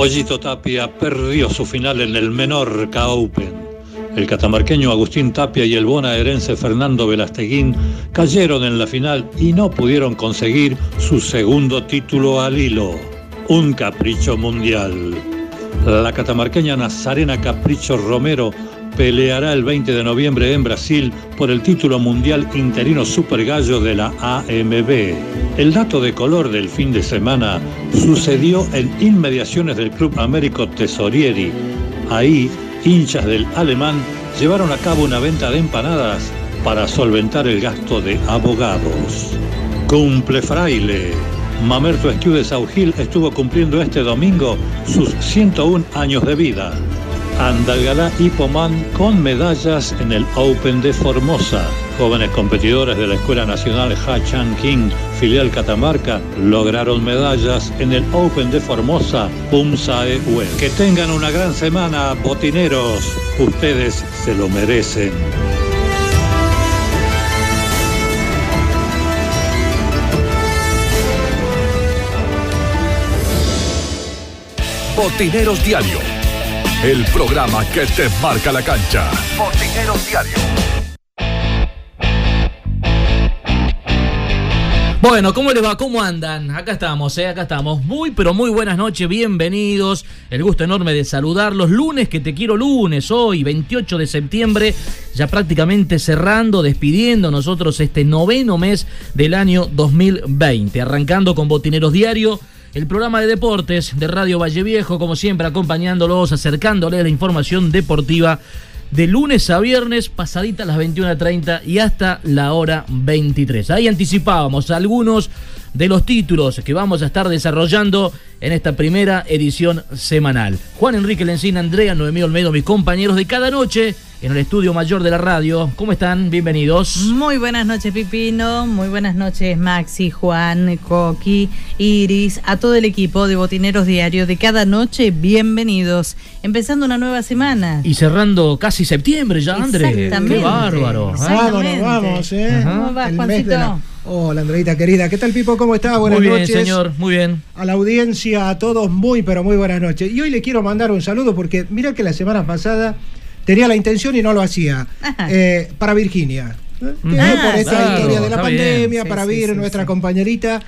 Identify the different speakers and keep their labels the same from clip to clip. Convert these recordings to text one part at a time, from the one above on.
Speaker 1: Pollito Tapia perdió su final en el Menorca Open. El catamarqueño Agustín Tapia y el bonaerense Fernando Velasteguín cayeron en la final y no pudieron conseguir su segundo título al hilo. Un capricho mundial. La catamarqueña Nazarena Capricho Romero peleará el 20 de noviembre en Brasil por el título mundial interino Super Gallo de la AMB. El dato de color del fin de semana sucedió en inmediaciones del Club Américo Tesorieri. Ahí, hinchas del alemán llevaron a cabo una venta de empanadas para solventar el gasto de abogados. Cumple fraile. Mamerto Esquiu de Saugil estuvo cumpliendo este domingo sus 101 años de vida. Andalgalá y Pomán con medallas en el Open de Formosa. Jóvenes competidores de la Escuela Nacional Hachan King, filial Catamarca, lograron medallas en el Open de Formosa Pumsae Web. Que tengan una gran semana, botineros. Ustedes se lo merecen.
Speaker 2: Botineros Diario, el programa que te marca la cancha.
Speaker 3: Botineros Diario.
Speaker 4: Bueno, ¿cómo les va? ¿Cómo andan? Acá estamos, ¿eh? Acá estamos. Muy, pero muy buenas noches, bienvenidos. El gusto enorme de saludarlos. Lunes que te quiero lunes, hoy, 28 de septiembre, ya prácticamente cerrando, despidiendo nosotros este noveno mes del año 2020. Arrancando con Botineros Diario, el programa de deportes de Radio Valle Viejo, como siempre, acompañándolos, acercándoles la información deportiva de lunes a viernes, pasadita a las 21.30 y hasta la hora 23. Ahí anticipábamos algunos de los títulos que vamos a estar desarrollando en esta primera edición semanal. Juan Enrique Lencina, Andrea, Noemí Olmedo, mis compañeros de cada noche en el estudio mayor de la radio. ¿Cómo están? Bienvenidos.
Speaker 5: Muy buenas noches, Pipino. Muy buenas noches, Maxi, Juan, Coqui, Iris, a todo el equipo de Botineros Diario de cada noche. Bienvenidos. Empezando una nueva semana.
Speaker 4: Y cerrando casi septiembre ya, André.
Speaker 5: Exactamente.
Speaker 4: Qué bárbaro. ¿eh?
Speaker 5: Exactamente.
Speaker 6: Vámonos, vamos, ¿eh?
Speaker 5: ¿Cómo vas,
Speaker 6: El mes de
Speaker 5: Juancito?
Speaker 6: la- Hola, Andreita querida. ¿Qué tal, Pipo? ¿Cómo está? Buenas
Speaker 4: Muy bien,
Speaker 6: noches.
Speaker 4: señor, muy bien.
Speaker 6: A la audiencia, a todos, muy, pero muy buenas noches. Y hoy le quiero mandar un saludo porque mira que la semana pasada tenía la intención y no lo hacía. Eh, para Virginia. ¿eh? Que
Speaker 5: Ah,
Speaker 6: por esta
Speaker 5: claro,
Speaker 6: historia de la pandemia,
Speaker 5: Sí,
Speaker 6: para Vir,
Speaker 5: sí,
Speaker 6: nuestra
Speaker 5: sí.
Speaker 6: compañerita,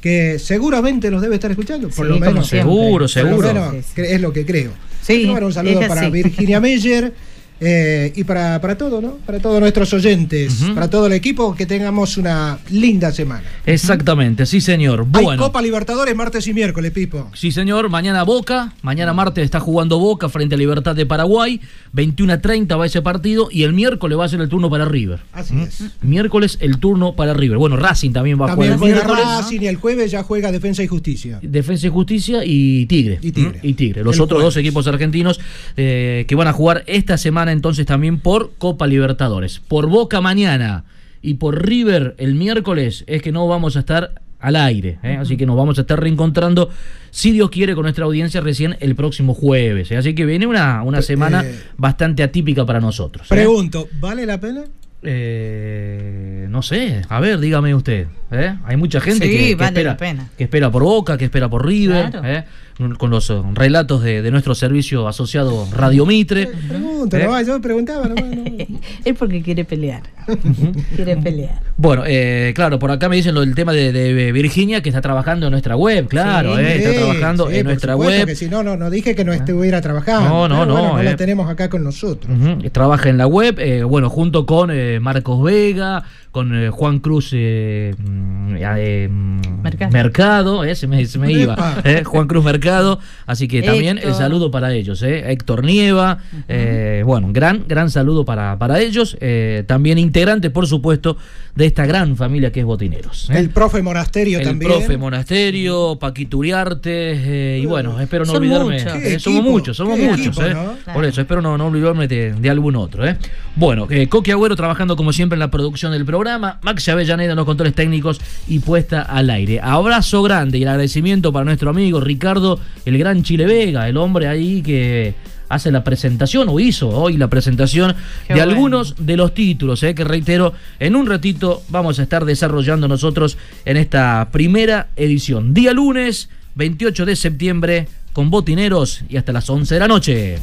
Speaker 6: que seguramente nos debe estar escuchando. Por
Speaker 5: Sí,
Speaker 6: lo menos.
Speaker 4: Seguro,
Speaker 6: Por lo
Speaker 4: seguro.
Speaker 6: menos, es lo que creo. Mandar un saludo para. Virginia Meyer eh, y para, para todo, ¿no? Para todos nuestros oyentes, para todo el equipo, que tengamos una linda semana.
Speaker 4: Exactamente, sí, señor.
Speaker 6: Hay
Speaker 4: Bueno.
Speaker 6: Copa Libertadores martes y miércoles, Pipo.
Speaker 4: Sí, señor. Mañana Boca. Mañana martes está jugando Boca frente a Libertad de Paraguay. 21 a 30 va ese partido. Y el miércoles va a ser el turno para River.
Speaker 6: Así es.
Speaker 4: Miércoles el turno para River. Bueno, Racing también va a
Speaker 6: También
Speaker 4: jugar
Speaker 6: juega
Speaker 4: miércoles.
Speaker 6: Racing y el jueves ya juega Defensa y Justicia.
Speaker 4: Defensa y Justicia y Tigre.
Speaker 6: Y Tigre.
Speaker 4: Y Tigre. Los
Speaker 6: El
Speaker 4: otros dos equipos argentinos eh, que van a jugar esta semana entonces también por Copa Libertadores. Por Boca mañana y por River el miércoles es que no vamos a estar al aire. ¿eh? Así que nos vamos a estar reencontrando, si Dios quiere, con nuestra audiencia recién el próximo jueves. ¿eh? Así que viene una, una semana
Speaker 6: eh,
Speaker 4: bastante atípica para nosotros. ¿eh?
Speaker 6: Pregunto, ¿vale la pena?
Speaker 4: Eh, no sé, a ver, dígame usted. ¿eh? Hay mucha gente
Speaker 5: Sí,
Speaker 4: que, que
Speaker 5: vale
Speaker 4: espera,
Speaker 5: la pena.
Speaker 4: que espera por Boca, que espera por River,
Speaker 5: Claro.
Speaker 4: ¿Eh? con los eh, relatos de, de nuestro servicio asociado Radio Mitre.
Speaker 6: Pregunto,
Speaker 4: ¿Eh?
Speaker 6: nomás, yo preguntaba nomás. no.
Speaker 5: es porque quiere pelear. quiere pelear.
Speaker 4: Bueno, eh, claro, por acá me dicen lo del tema de, de Virginia que está trabajando en nuestra web, claro,
Speaker 6: Sí,
Speaker 4: eh, está trabajando
Speaker 6: sí,
Speaker 4: en
Speaker 6: por
Speaker 4: nuestra
Speaker 6: supuesto
Speaker 4: web.
Speaker 6: Que si no, no, no dije que no estuviera trabajando.
Speaker 4: No, no,
Speaker 6: bueno,
Speaker 4: no,
Speaker 6: no
Speaker 4: eh.
Speaker 6: la tenemos acá con nosotros.
Speaker 4: Ujú, Trabaja en la web, eh, bueno, junto con eh, Marcos Vega, con eh, Juan Cruz eh, mm, eh, mm,
Speaker 5: Mercado.
Speaker 4: Mercado, eh, se, me, se me iba, eh, Juan Cruz Mercado, así que también el
Speaker 5: Héctor.
Speaker 4: saludo para ellos, eh, Héctor Nieva, eh, bueno, gran, gran saludo para, para ellos, eh, también integrante, por supuesto, de esta gran familia que es Botineros. eh.
Speaker 6: El profe Monasterio
Speaker 4: El
Speaker 6: también.
Speaker 4: profe Monasterio, Paquito Uriarte, eh, y bueno, espero no
Speaker 5: Son
Speaker 4: olvidarme.
Speaker 5: muchos.
Speaker 4: eh, somos muchos, somos muchos,
Speaker 6: equipo,
Speaker 4: eh.
Speaker 6: ¿no?
Speaker 4: Por eso, espero no, no olvidarme de, de algún otro, eh. Bueno, eh, Coqui Agüero trabajando como siempre en la producción del programa, Maxi Avellaneda en los controles técnicos y puesta al aire. Abrazo grande y el agradecimiento para nuestro amigo Ricardo, el gran Chile Vega, el hombre ahí que hace la presentación o hizo hoy la presentación
Speaker 5: Qué
Speaker 4: de
Speaker 5: bueno.
Speaker 4: algunos de los títulos, eh, que reitero, en un ratito vamos a estar desarrollando nosotros en esta primera edición. Día lunes, 28 de septiembre, con botineros y hasta las 11 de la noche.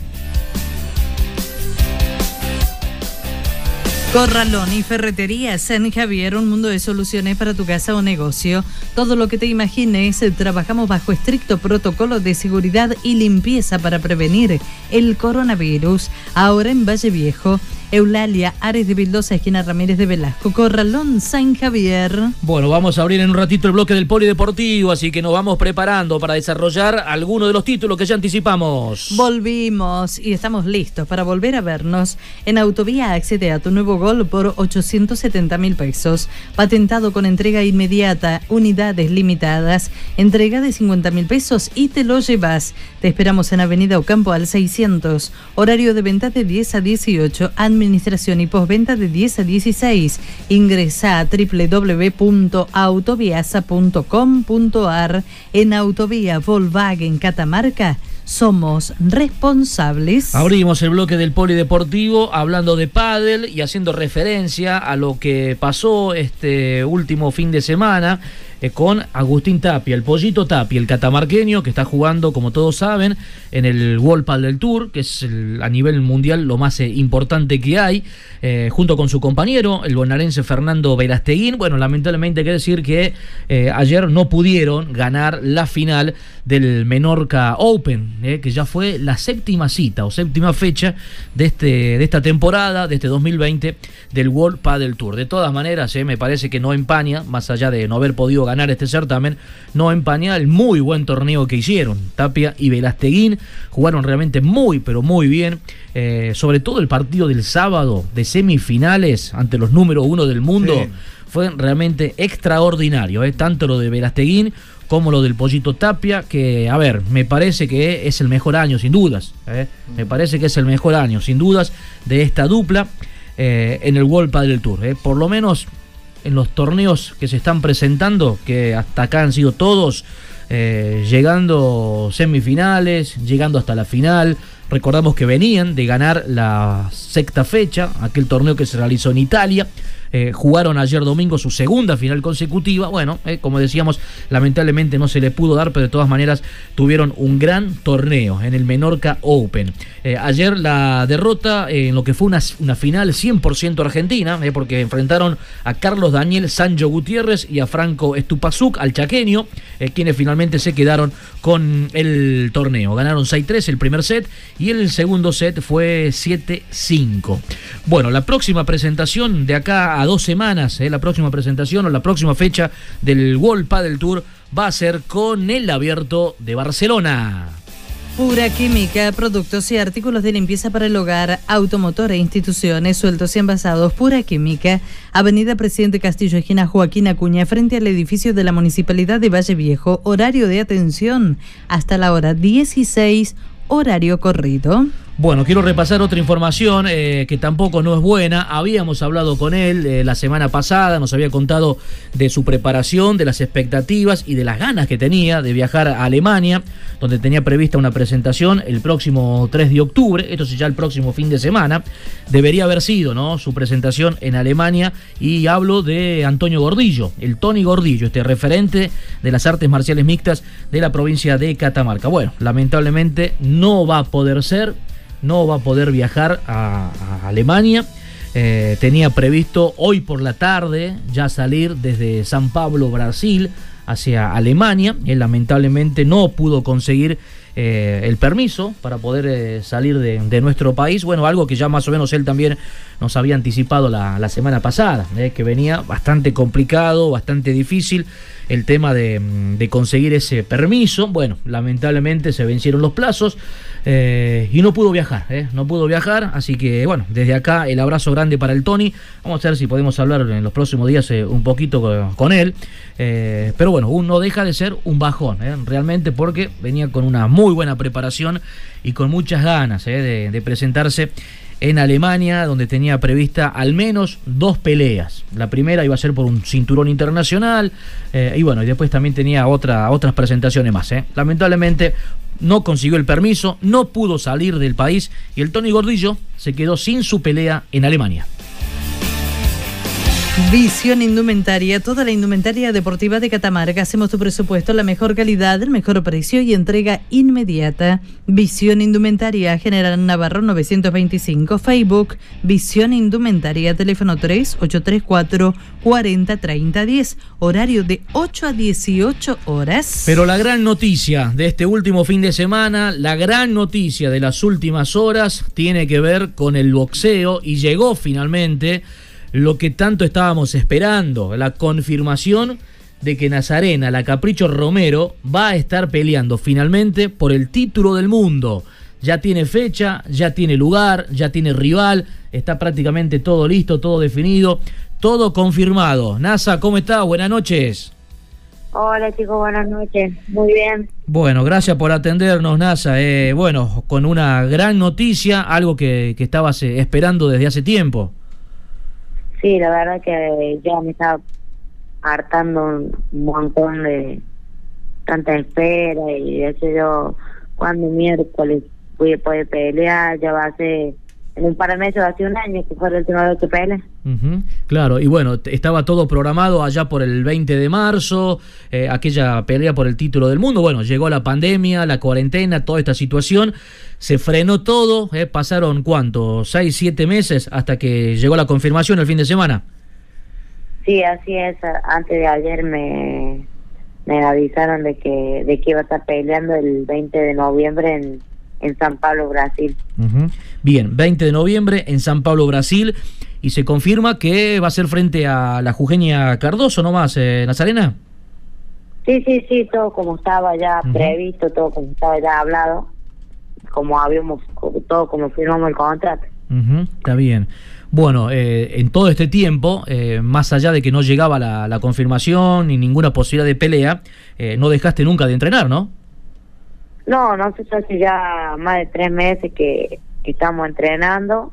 Speaker 5: Corralón y Ferretería San Javier, un mundo de soluciones para tu casa o negocio. Todo lo que te imagines, trabajamos bajo estricto protocolo de seguridad y limpieza para prevenir el coronavirus. Ahora en Valle Viejo, Eulalia, Ares de Vildosa, esquina Ramírez de Velasco, Corralón San Javier.
Speaker 4: Bueno, vamos a abrir en un ratito el bloque del polideportivo, así que nos vamos preparando para desarrollar algunos de los títulos que ya anticipamos.
Speaker 5: Volvimos y estamos listos para volver a vernos. En Autovía accede a tu nuevo gol por 870 mil pesos. Patentado con entrega inmediata, unidades limitadas, entrega de 50 mil pesos y te lo llevas. Te esperamos en Avenida Ocampo al 600. Horario de venta de 10 a 18. Administración y postventa de 10 a 16. Ingresa a www.autoviasa.com.ar. En Autovía Volkswagen Catamarca somos responsables.
Speaker 4: Abrimos el bloque del polideportivo hablando de pádel y haciendo referencia a lo que pasó este último fin de semana eh, con Agustín Tapia, el pollito Tapia, el catamarqueño que está jugando, como todos saben, en el World Padel Tour, que es el- a nivel mundial lo más eh, importante que hay, eh, junto con su compañero, el bonaerense Fernando Verasteguín. Bueno, lamentablemente hay que decir que ayer no pudieron ganar la final del Menorca Open, que ya fue la séptima cita o séptima fecha de, este, de esta temporada, de este 2020, del World Padel Tour. De todas maneras, me parece que no empaña, más allá de no haber podido ganar este certamen, no empaña el muy buen torneo que hicieron. Tapia y Velasteguín jugaron realmente muy, pero muy bien. eh, sobre todo el partido del sábado de semifinales ante los número uno del mundo
Speaker 6: Sí.
Speaker 4: fue realmente extraordinario, ¿eh? tanto lo de Verasteguín como lo del Pollito Tapia, que, a ver, me parece que es el mejor año, sin dudas. ¿eh? Me parece que es el mejor año, sin dudas, de esta dupla eh, en el World Padel Tour. ¿eh? Por lo menos en los torneos que se están presentando, que hasta acá han sido todos, eh, llegando semifinales, llegando hasta la final. Recordamos que venían de ganar la sexta fecha, aquel torneo que se realizó en Italia. Eh, jugaron ayer domingo su segunda final consecutiva. Bueno, eh, como decíamos, lamentablemente no se le pudo dar, pero de todas maneras tuvieron un gran torneo en el Menorca Open. Eh, ayer la derrota en lo que fue una, una final 100% argentina, porque enfrentaron a Carlos Daniel Sancho Gutiérrez y a Franco Estupazuk, al chaqueño, quienes finalmente se quedaron con el torneo. Ganaron 6-3 el primer set y el segundo set fue 7-5. Bueno, la próxima presentación de acá a dos semanas, eh, la próxima presentación o la próxima fecha del World Padel Tour va a ser con el abierto de Barcelona.
Speaker 5: Pura Química, productos y artículos de limpieza para el hogar, automotor e instituciones, sueltos y envasados. Pura Química, Avenida Presidente Castillo, esquina Joaquín Acuña, frente al edificio de la Municipalidad de Valle Viejo. Horario de atención hasta la hora 16, horario corrido.
Speaker 4: Bueno, quiero repasar otra información eh, que tampoco no es buena. Habíamos hablado con él eh, la semana pasada, nos había contado de su preparación, de las expectativas y de las ganas que tenía de viajar a Alemania, donde tenía prevista una presentación el próximo 3 de octubre, esto es ya el próximo fin de semana. Debería haber sido, ¿no? Su presentación en Alemania y hablo de Antonio Gordillo, el Tony Gordillo, este referente de las artes marciales mixtas de la provincia de Catamarca. Bueno, lamentablemente no va a poder ser no va a poder viajar a, Alemania. eh, tenía previsto hoy por la tarde ya salir desde San Pablo, Brasil, hacia Alemania. Él lamentablemente no pudo conseguir eh, el permiso para poder eh, salir de, nuestro país. Bueno, algo que ya más o menos él también nos había anticipado la, semana pasada, que venía bastante complicado, bastante difícil el tema de, de, conseguir ese permiso. Bueno, lamentablemente se vencieron los plazos eh, y no pudo viajar, eh, no pudo viajar, así que bueno, desde acá el abrazo grande para el Tony. Vamos a ver si podemos hablar en los próximos días eh, un poquito con, él. pero bueno, no deja de ser un bajón, realmente porque venía con una muy buena preparación y con muchas ganas de presentarse en Alemania, donde tenía prevista al menos dos peleas. La primera iba a ser por un cinturón internacional, eh, y bueno, y después también tenía otra, otras presentaciones más. ¿eh? Lamentablemente no consiguió el permiso, no pudo salir del país, y el Tony Gordillo se quedó sin su pelea en Alemania.
Speaker 5: Visión Indumentaria, toda la indumentaria deportiva de Catamarca. Hacemos tu presupuesto, la mejor calidad, el mejor precio y entrega inmediata. Visión Indumentaria, General Navarro 925, Facebook, Visión Indumentaria, teléfono 3834 403010, horario de 8 a 18 horas.
Speaker 4: Pero la gran noticia de este último fin de semana, la gran noticia de las últimas horas, tiene que ver con el boxeo y llegó finalmente lo que tanto estábamos esperando, la confirmación de que Nazarena, la Capricho Romero, va a estar peleando finalmente por el título del mundo. Ya tiene fecha, ya tiene lugar, ya tiene rival, está prácticamente todo listo, todo definido, todo confirmado. NASA, ¿cómo está? Buenas noches.
Speaker 7: Hola chicos, buenas noches. Muy bien.
Speaker 4: Bueno, gracias por atendernos, NASA. Eh, bueno, con una gran noticia, algo que, que estabas eh, esperando desde hace tiempo.
Speaker 7: Sí, la verdad que ya me estaba hartando un montón de tanta espera y hecho yo cuando miércoles voy a poder pelear, ya va a ser en un par de meses, hace un año que fue el último que peleé.
Speaker 4: Uh -huh. Claro, y bueno, estaba todo programado allá por el 20 de marzo, eh, aquella pelea por el título del mundo. Bueno, llegó la pandemia, la cuarentena, toda esta situación, se frenó todo, eh, pasaron cuánto, seis, siete meses hasta que llegó la confirmación el fin de semana.
Speaker 7: Sí, así es. Antes de ayer me, me avisaron de que, de que iba a estar peleando el 20 de noviembre en, en San Pablo, Brasil.
Speaker 4: Uh -huh. Bien, 20 de noviembre en San Pablo, Brasil. Y se confirma que va a ser frente a la Jujeña Cardoso nomás, eh, Nazarena.
Speaker 7: Sí, sí, sí, todo como estaba ya uh -huh. previsto, todo como estaba ya hablado, como habíamos, todo como firmamos el contrato.
Speaker 4: Uh -huh. Está bien. Bueno, eh, en todo este tiempo, eh, más allá de que no llegaba la, la, confirmación ni ninguna posibilidad de pelea, eh, no dejaste nunca de entrenar, ¿no?
Speaker 7: No, nosotros hace ya más de tres meses que, que estamos entrenando,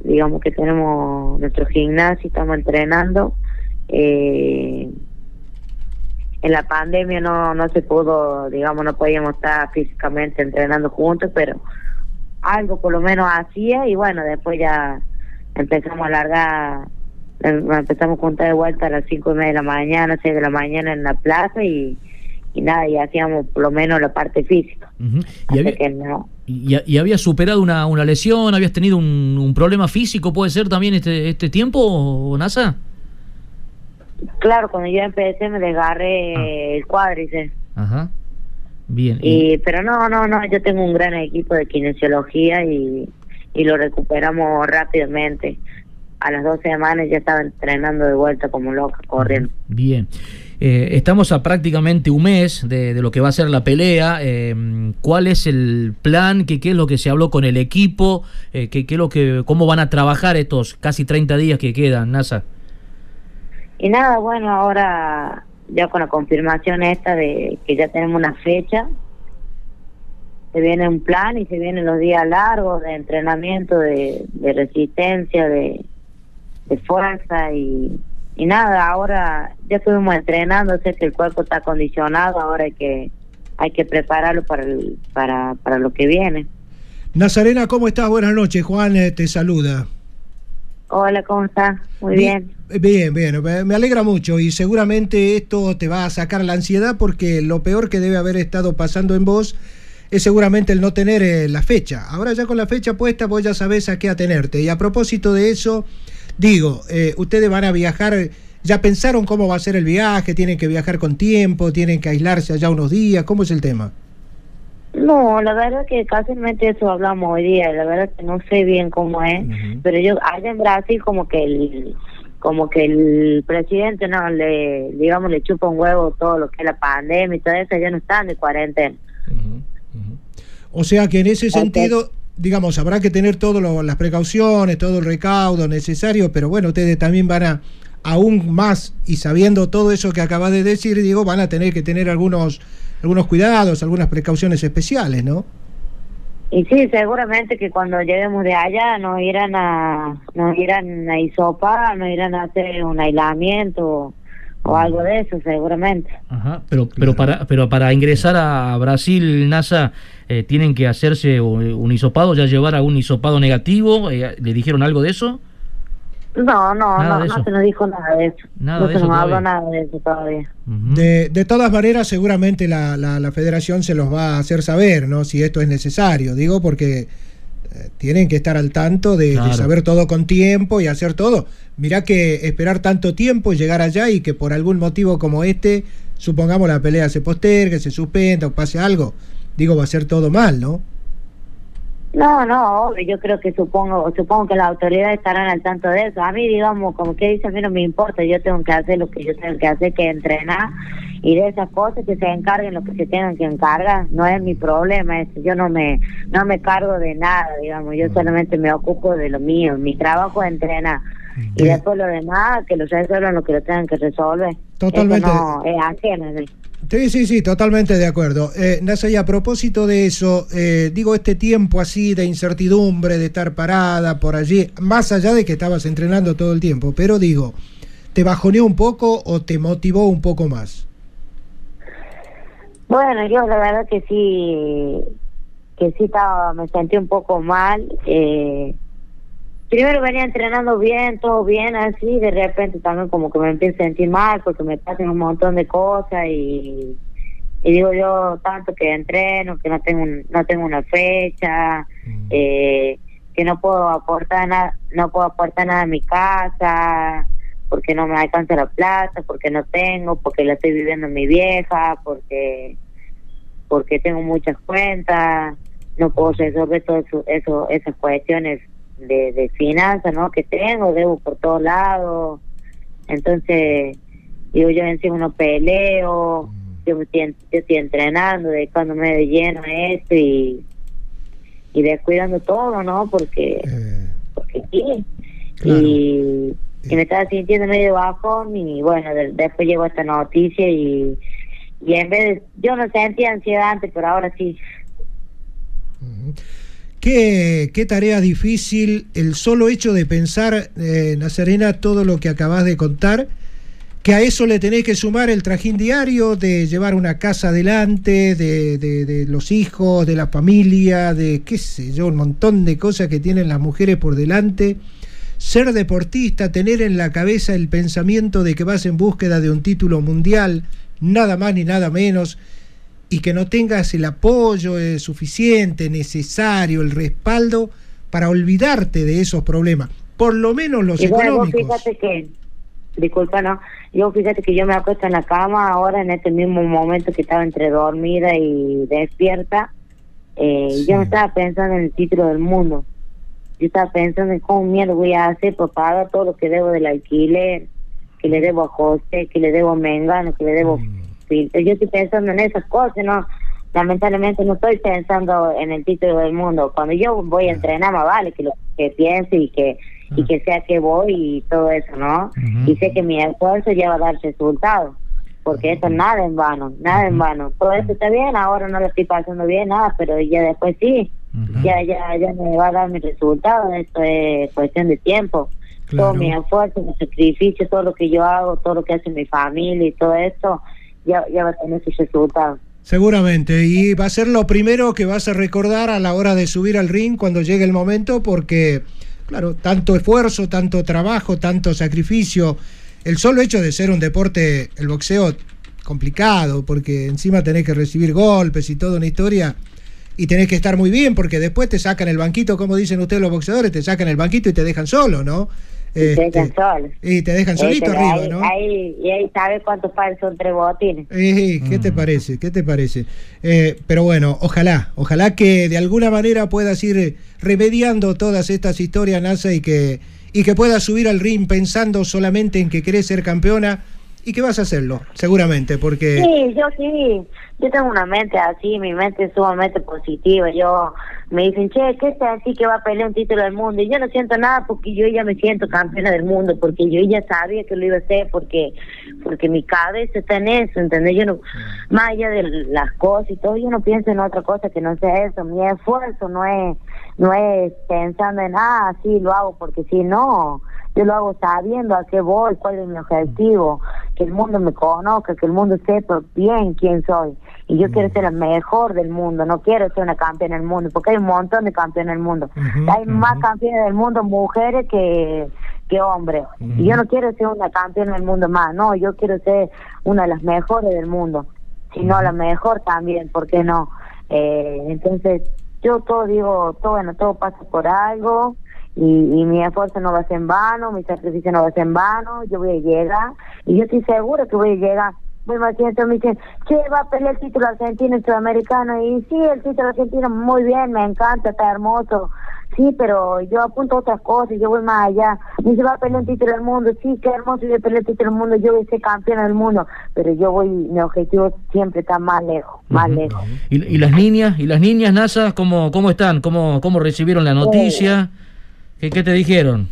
Speaker 7: digamos que tenemos nuestro gimnasio, estamos entrenando. Eh, en la pandemia no, no se pudo, digamos, no podíamos estar físicamente entrenando juntos, pero algo por lo menos hacía y bueno, después ya empezamos a largar, empezamos a juntar de vuelta a las cinco y media de la mañana, seis de la mañana en la plaza y y nada, y hacíamos por lo menos la parte física.
Speaker 4: Uh -huh. ¿Y, había, que no. y, y, habías superado una, una lesión? ¿Habías tenido un, un, problema físico? ¿Puede ser también este, este tiempo, NASA?
Speaker 7: Claro, cuando yo empecé me desgarré ah. el cuádriceps.
Speaker 4: Ajá. Bien.
Speaker 7: Y, pero no, no, no, yo tengo un gran equipo de kinesiología y, y lo recuperamos rápidamente. A las dos semanas ya estaba entrenando de vuelta como loca, corriendo.
Speaker 4: Bien. Eh, estamos a prácticamente un mes de, lo que va a ser la pelea. Eh, ¿Cuál es el plan? ¿Qué, ¿Qué, es lo que se habló con el equipo? Eh, ¿qué, qué, es lo que, ¿Cómo van a trabajar estos casi 30 días que quedan, NASA?
Speaker 7: Y nada, bueno, ahora ya con la confirmación esta de que ya tenemos una fecha, se viene un plan y se vienen los días largos de entrenamiento, de, de resistencia, de, de fuerza y y nada, ahora ya estuvimos entrenando, sé que el cuerpo está acondicionado, ahora hay que hay que prepararlo para el, para, para lo que viene.
Speaker 6: Nazarena, ¿cómo estás? Buenas noches, Juan eh, te saluda.
Speaker 7: Hola, ¿cómo estás? Muy bien.
Speaker 6: Bien, bien, me alegra mucho y seguramente esto te va a sacar la ansiedad porque lo peor que debe haber estado pasando en vos es seguramente el no tener eh, la fecha. Ahora ya con la fecha puesta vos ya sabés a qué atenerte. Y a propósito de eso, digo, eh, ustedes van a viajar, ¿ya pensaron cómo va a ser el viaje? ¿Tienen que viajar con tiempo? ¿Tienen que aislarse allá unos días? ¿Cómo es el tema?
Speaker 7: No, la verdad que casi eso hablamos hoy día, la verdad que no sé bien cómo es, pero yo allá en Brasil como que el como que el presidente no le digamos le chupa un huevo todo lo que es la pandemia y todo eso, ya no están de cuarentena.
Speaker 6: O sea que en ese sentido, digamos, habrá que tener todas las precauciones, todo el recaudo necesario, pero bueno, ustedes también van a, aún más, y sabiendo todo eso que acaba de decir, digo, van a tener que tener algunos, algunos cuidados, algunas precauciones especiales, ¿no?
Speaker 7: Y sí, seguramente que cuando lleguemos de allá nos irán a, nos irán a isopar, nos irán a hacer un aislamiento o algo de eso, seguramente.
Speaker 4: Ajá, pero, pero, para, pero para ingresar a Brasil, NASA, eh, ¿tienen que hacerse un hisopado, ya llevar a un hisopado negativo? Eh, ¿Le dijeron algo de eso?
Speaker 7: No, no, no, no se nos dijo nada de eso. no se nos habló nada de eso todavía.
Speaker 6: de, de, todas maneras, seguramente la, la, la, federación se los va a hacer saber, ¿no? Si esto es necesario, digo, porque tienen que estar al tanto de, saber todo con tiempo y hacer todo. Mirá que esperar tanto tiempo y llegar allá y que por algún motivo como este, supongamos la pelea se postergue, se suspenda o pase algo, digo, va a ser todo mal, ¿no?
Speaker 7: No, no, yo creo que supongo supongo que las autoridades estarán al tanto de eso. A mí, digamos, como que dice, a mí no me importa, yo tengo que hacer lo que yo tengo que hacer, que entrenar y de esas cosas que se encarguen lo que se tengan que encargar. No es mi problema eso, yo no me no me cargo de nada, digamos, yo solamente me ocupo de lo mío. Mi trabajo es entrenar. Y después lo demás, que lo resuelvan lo que lo tengan que resolver.
Speaker 6: Totalmente.
Speaker 7: no es ajeno.
Speaker 6: Sí, sí, sí, totalmente de acuerdo. Eh, Nasa, y a propósito de eso, eh, digo, este tiempo así de incertidumbre, de estar parada por allí, más allá de que estabas entrenando todo el tiempo, pero digo, ¿te bajoneó un poco o te motivó un poco más?
Speaker 7: Bueno, yo la verdad que sí, que sí estaba, me sentí un poco mal. Eh, primero venía entrenando bien, todo bien, así, de repente también como que me empiezo a sentir mal porque me pasan un montón de cosas y, y digo yo tanto que entreno, que no tengo no tengo una fecha, mm. eh, que no puedo aportar nada, no puedo aportar nada a mi casa, porque no me alcanza la plata, porque no tengo, porque la estoy viviendo mi vieja, porque porque tengo muchas cuentas, no puedo resolver todo eso, eso esas cuestiones de, de finanzas, ¿no? Que tengo, debo por todos lados. Entonces, digo, yo encima no peleo, mm. yo, estoy, yo estoy entrenando, dedicándome de lleno a esto y, y descuidando todo, ¿no? Porque, eh. porque sí. Y, me estaba sintiendo medio bajo y bueno, después llegó esta noticia y, y en vez de, yo no sentía ansiedad antes, pero ahora sí.
Speaker 6: Qué, tarea difícil el solo hecho de pensar, eh, Nazarena, todo lo que acabas de contar, que a eso le tenés que sumar el trajín diario de llevar una casa adelante, de, de, de, los hijos, de la familia, de qué sé yo, un montón de cosas que tienen las mujeres por delante. Ser deportista, tener en la cabeza el pensamiento de que vas en búsqueda de un título mundial, nada más ni nada menos y que no tengas el apoyo eh, suficiente, necesario, el respaldo para olvidarte de esos problemas, por lo menos los económicos.
Speaker 7: fíjate que, disculpa, no, yo fíjate que yo me acuesto en la cama ahora en este mismo momento que estaba entre dormida y despierta, eh, yo no estaba pensando en el título del mundo, yo estaba pensando en cómo mierda voy a hacer para pagar todo lo que debo del alquiler, que le debo a José, que le debo a Mengano, que le debo... Mm yo estoy pensando en esas cosas, no lamentablemente no estoy pensando en el título del mundo. Cuando yo voy a entrenar, más vale que lo que piense y que y que sea que voy y todo eso, ¿no? Y sé que mi esfuerzo ya va a dar resultados, porque esto nada en vano, nada en vano. Todo eso está bien, ahora no lo estoy pasando bien, nada, pero ya después sí, ya, ya, ya me va a dar mi resultado, esto es cuestión de tiempo. Todo mi esfuerzo, mi sacrificio, todo lo que yo hago, todo lo que hace mi familia y todo esto, ya, ya va a.
Speaker 6: Seguramente, y va a ser lo primero que vas a recordar a la hora de subir al ring cuando llegue el momento, porque, claro, tanto esfuerzo, tanto trabajo, tanto sacrificio, el solo hecho de ser un deporte, el boxeo, complicado, porque encima tenés que recibir golpes y toda una historia, y tenés que estar muy bien porque después te sacan el banquito, como dicen ustedes los boxeadores, te sacan el banquito y te dejan solo, ¿no?
Speaker 7: Y te dejan
Speaker 6: Este,
Speaker 7: solo.
Speaker 6: Y te dejan solito
Speaker 7: Este,
Speaker 6: arriba,
Speaker 7: ahí,
Speaker 6: ¿no?
Speaker 7: ahí- y ahí sabes cuántos pares son tres botines.
Speaker 6: Eh, ¿Qué te parece? ¿Qué te parece? Eh, pero bueno, ojalá, ojalá que de alguna manera puedas ir remediando todas estas historias, NASA, y que, y que puedas subir al ring pensando solamente en que querés ser campeona y que vas a hacerlo, seguramente, porque...
Speaker 7: Sí, yo sí. Yo tengo una mente así, mi mente es sumamente positiva. Yo me dicen, che, ¿qué es así que va a pelear un título del mundo? Y yo no siento nada porque yo ya me siento campeona del mundo, porque yo ya sabía que lo iba a hacer, porque porque mi cabeza está en eso, ¿entendés? Yo no, más allá de las cosas y todo, yo no pienso en otra cosa que no sea eso. Mi esfuerzo no es no es pensando en, ah, sí, lo hago porque sí, no. Yo lo hago sabiendo a qué voy, cuál es mi objetivo, que el mundo me conozca, que el mundo sepa bien quién soy. Y yo quiero ser la mejor del mundo, no quiero ser una campeona del mundo, porque hay un montón de campeones del mundo. Hay más campeones del mundo mujeres que, que hombres. Y yo no quiero ser una campeona del mundo más, no, yo quiero ser una de las mejores del mundo, si no la mejor también, ¿por qué no? Eh, entonces, yo todo digo, todo bueno, todo pasa por algo y, y mi esfuerzo no va a ser en vano, mi sacrificio no va a ser en vano, yo voy a llegar y yo estoy segura que voy a llegar. Muy entonces me dicen, che, va a pelear el título argentino y sudamericano. Y sí, el título argentino muy bien, me encanta, está hermoso. Sí, pero yo apunto otras cosas, yo voy más allá. Me dice, va a pelear un título del mundo. Sí, qué hermoso, yo voy a pelear el título del mundo, yo voy a ser campeona del mundo. Pero yo voy, mi objetivo siempre está más lejos, más lejos.
Speaker 4: ¿Y, y las niñas? ¿Y las niñas, NASA, cómo, cómo están? ¿Cómo, ¿Cómo recibieron la noticia? ¿Qué, qué te dijeron?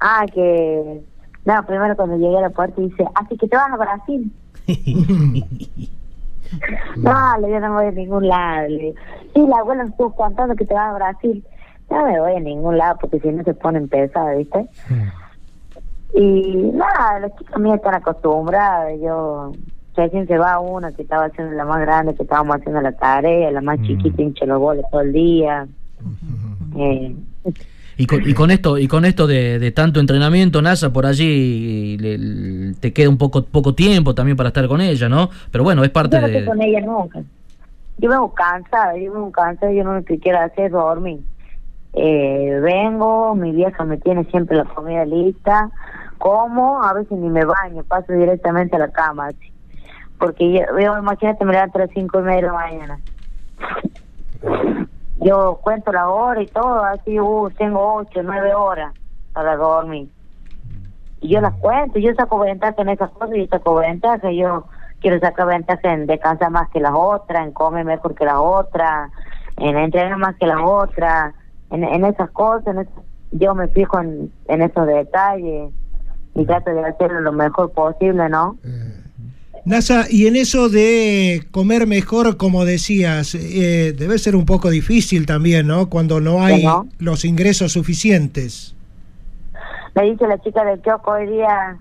Speaker 7: Ah, que... No, primero cuando llegué a la puerta dice, así que te vas a Brasil. No, le digo, no me voy a ningún lado. Le digo, sí, la abuela me estuvo contando que te vas a Brasil. No me voy a ningún lado porque si no se ponen pesadas, ¿viste? Y nada, las chicas mías están acostumbradas. Yo, recién se va una que estaba haciendo la más grande, que estábamos haciendo la tarea, la más chiquita hincha los goles todo el día. Eh,
Speaker 4: Y con, y con esto y con esto de, de tanto entrenamiento, NASA, por allí le- le- te queda un poco poco tiempo también para estar con ella, ¿no? Pero bueno, es parte
Speaker 7: yo no estoy
Speaker 4: de...
Speaker 7: con ella nunca. Yo vengo cansada, yo vengo cansada, yo no lo que quiero hacer es dormir. Eh, vengo, mi vieja me tiene siempre la comida lista, como, a veces ni me baño, paso directamente a la cama. así. Porque yo, yo imagínate, me levanto a las cinco y media de la mañana. Yo cuento la hora y todo, así, uh, tengo ocho, nueve horas para dormir. Y yo las cuento, yo saco ventaja en esas cosas, yo saco ventaja, yo quiero sacar ventaja en descansar más que las otras, en comer mejor que las otras, en entrenar más que las otras, en, esas cosas, yo me fijo en, en esos detalles y trato de hacerlo lo mejor posible, ¿no?
Speaker 6: NASA, y en eso de comer mejor, como decías, eh, debe ser un poco difícil también, ¿no? Cuando no hay
Speaker 7: ¿no?
Speaker 6: los ingresos suficientes.
Speaker 7: Me dice la chica del kiosco hoy día,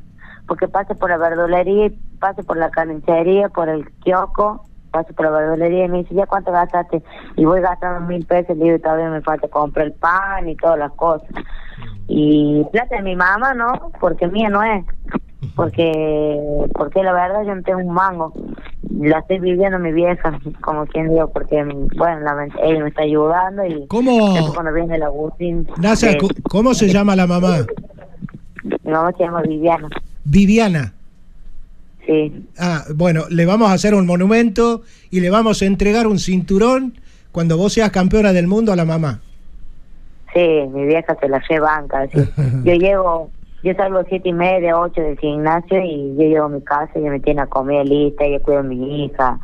Speaker 7: porque pase por la verdulería, pase por la carnicería, por el kiosco, pase por la verdulería y me dice, ¿ya cuánto gastaste? Y voy gastando mil pesos, le digo, y todavía me falta comprar el pan y todas las cosas. Y plata de mi mamá, ¿no? Porque mía no es. Porque porque la verdad yo no tengo un mango. La estoy viviendo mi vieja, como quien digo, porque, bueno, la, ella me está ayudando y
Speaker 6: ¿Cómo,
Speaker 7: cuando viene el Agustín...
Speaker 6: NASA,
Speaker 7: eh,
Speaker 6: cómo se llama la mamá?
Speaker 7: mi mamá se llama Viviana,
Speaker 6: Viviana.
Speaker 7: sí.
Speaker 6: Ah, bueno, le vamos a hacer un monumento y le vamos a entregar un cinturón cuando vos seas campeona del mundo a la mamá.
Speaker 7: Sí, mi vieja se la banca. así. Yo llego, yo salgo siete y media, ocho del gimnasio y yo llego a mi casa, ella me tiene la comida lista, ella cuida a mi hija,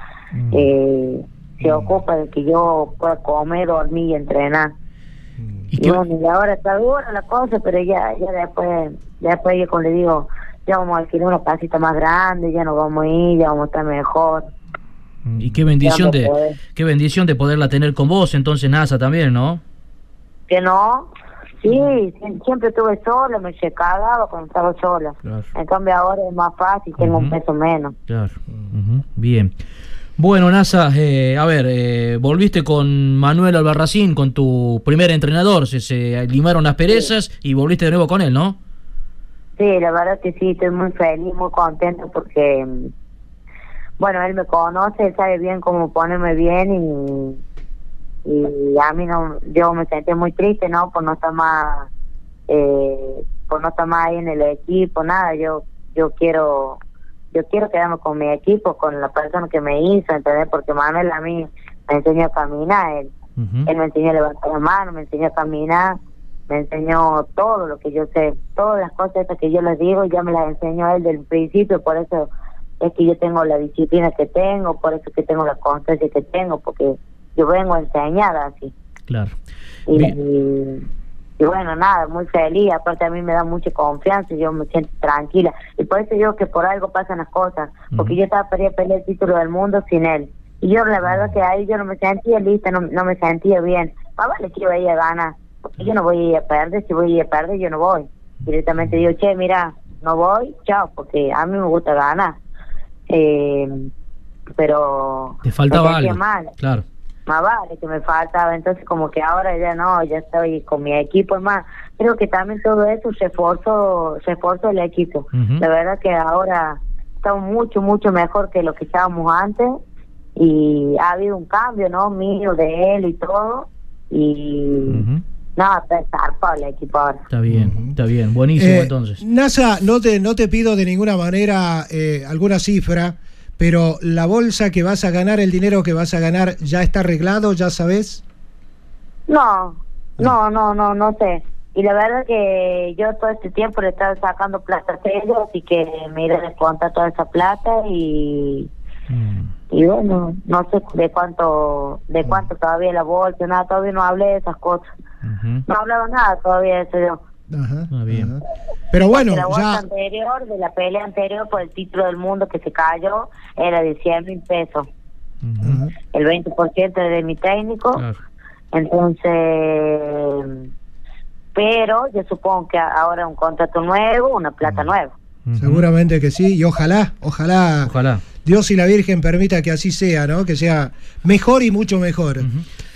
Speaker 7: eh, se ocupa de que yo pueda comer, dormir y entrenar.
Speaker 4: ¿Y
Speaker 7: Y
Speaker 4: qué-
Speaker 7: bueno, y ahora está dura la cosa, pero ya, ya después, ya después yo como le digo, ya vamos a alquilar una casita más grande, ya nos vamos a ir, ya vamos a estar mejor.
Speaker 4: y qué bendición de
Speaker 7: poder.
Speaker 4: qué bendición de poderla tener con vos, entonces NASA también, ¿no?
Speaker 7: Que no, sí, sie- siempre estuve sola, me cagaba cuando estaba sola.
Speaker 4: Claro.
Speaker 7: En cambio ahora es más fácil, tengo un peso menos.
Speaker 4: Claro. Ujú, Bien. Bueno, NASA, eh, a ver, eh, volviste con Manuel Albarracín, con tu primer entrenador, se, se limaron las perezas y volviste de nuevo con él, ¿no?
Speaker 7: Sí, la verdad que sí, estoy muy feliz, muy contento porque, mm, bueno, él me conoce, él sabe bien cómo ponerme bien y a mí no, yo me sentí muy triste, ¿no? Por no estar más, eh, por no estar más ahí en el equipo, nada, yo, yo quiero, yo quiero quedarme con mi equipo, con la persona que me hizo, ¿entendés? Porque Manuel a mí me enseñó a caminar, él, él me enseñó a levantar la mano, me enseñó a caminar, me enseñó todo lo que yo sé, todas las cosas estas que yo les digo, ya me las enseñó él del principio, por eso es que yo tengo la disciplina que tengo, por eso es que tengo la constancia que tengo, porque yo vengo enseñada así.
Speaker 4: Claro.
Speaker 7: Y,
Speaker 4: Bien.
Speaker 7: y, y bueno, nada, muy feliz, aparte a mí me da mucha confianza, yo me siento tranquila. Y por eso digo que por algo pasan las cosas, porque yo estaba para pelear el título del mundo sin él. Y yo la verdad que ahí yo no me sentía lista, no, no me sentía bien. Más vale que iba a ganar, porque yo no voy a ir a perder, si voy a ir a perder yo no voy. Directamente digo, che, mira, no voy, chao, porque a mí me gusta ganar. Eh, pero
Speaker 4: Te faltaba algo.
Speaker 7: mal
Speaker 4: Claro.
Speaker 7: Más vale que me faltaba entonces como que ahora ya no ya estoy con mi equipo es más creo que también todo eso refuerzo refuerzo el equipo
Speaker 4: Ujú.
Speaker 7: la verdad que ahora estamos mucho mucho mejor que lo que estábamos antes y ha habido un cambio no mío de él y todo y
Speaker 4: Ujú.
Speaker 7: no está zarpado el equipo ahora
Speaker 4: Está bien, está bien. Buenísimo
Speaker 6: Eh,
Speaker 4: entonces.
Speaker 6: NASA, no te, no te pido de ninguna manera eh, alguna cifra, pero la bolsa que vas a ganar, el dinero que vas a ganar, ¿ya está arreglado? ¿Ya sabes?
Speaker 7: No, no, no, no, no sé. Y la verdad que yo todo este tiempo le estaba sacando plata a ellos, así que me iré a descontar toda esa plata y,
Speaker 4: Mm.
Speaker 7: y bueno, no sé de cuánto, de cuánto todavía la bolsa, nada, todavía no hablé de esas cosas.
Speaker 4: Ujú.
Speaker 7: No he hablado nada todavía de eso yo.
Speaker 6: Ajá,
Speaker 4: Ah, bien.
Speaker 6: ajá. Pero bueno,
Speaker 7: de la bolsa
Speaker 6: ya...
Speaker 7: anterior, de la pelea anterior por el título del mundo que se cayó, era de 100 mil pesos.
Speaker 6: Ajá.
Speaker 7: El 20% de mi técnico.
Speaker 4: Claro.
Speaker 7: Entonces, pero yo supongo que ahora un contrato nuevo, una plata nueva.
Speaker 6: Seguramente que sí, y ojalá, ojalá,
Speaker 4: Ojalá.
Speaker 6: Dios y la Virgen permita que así sea, ¿no? Que sea mejor y mucho mejor.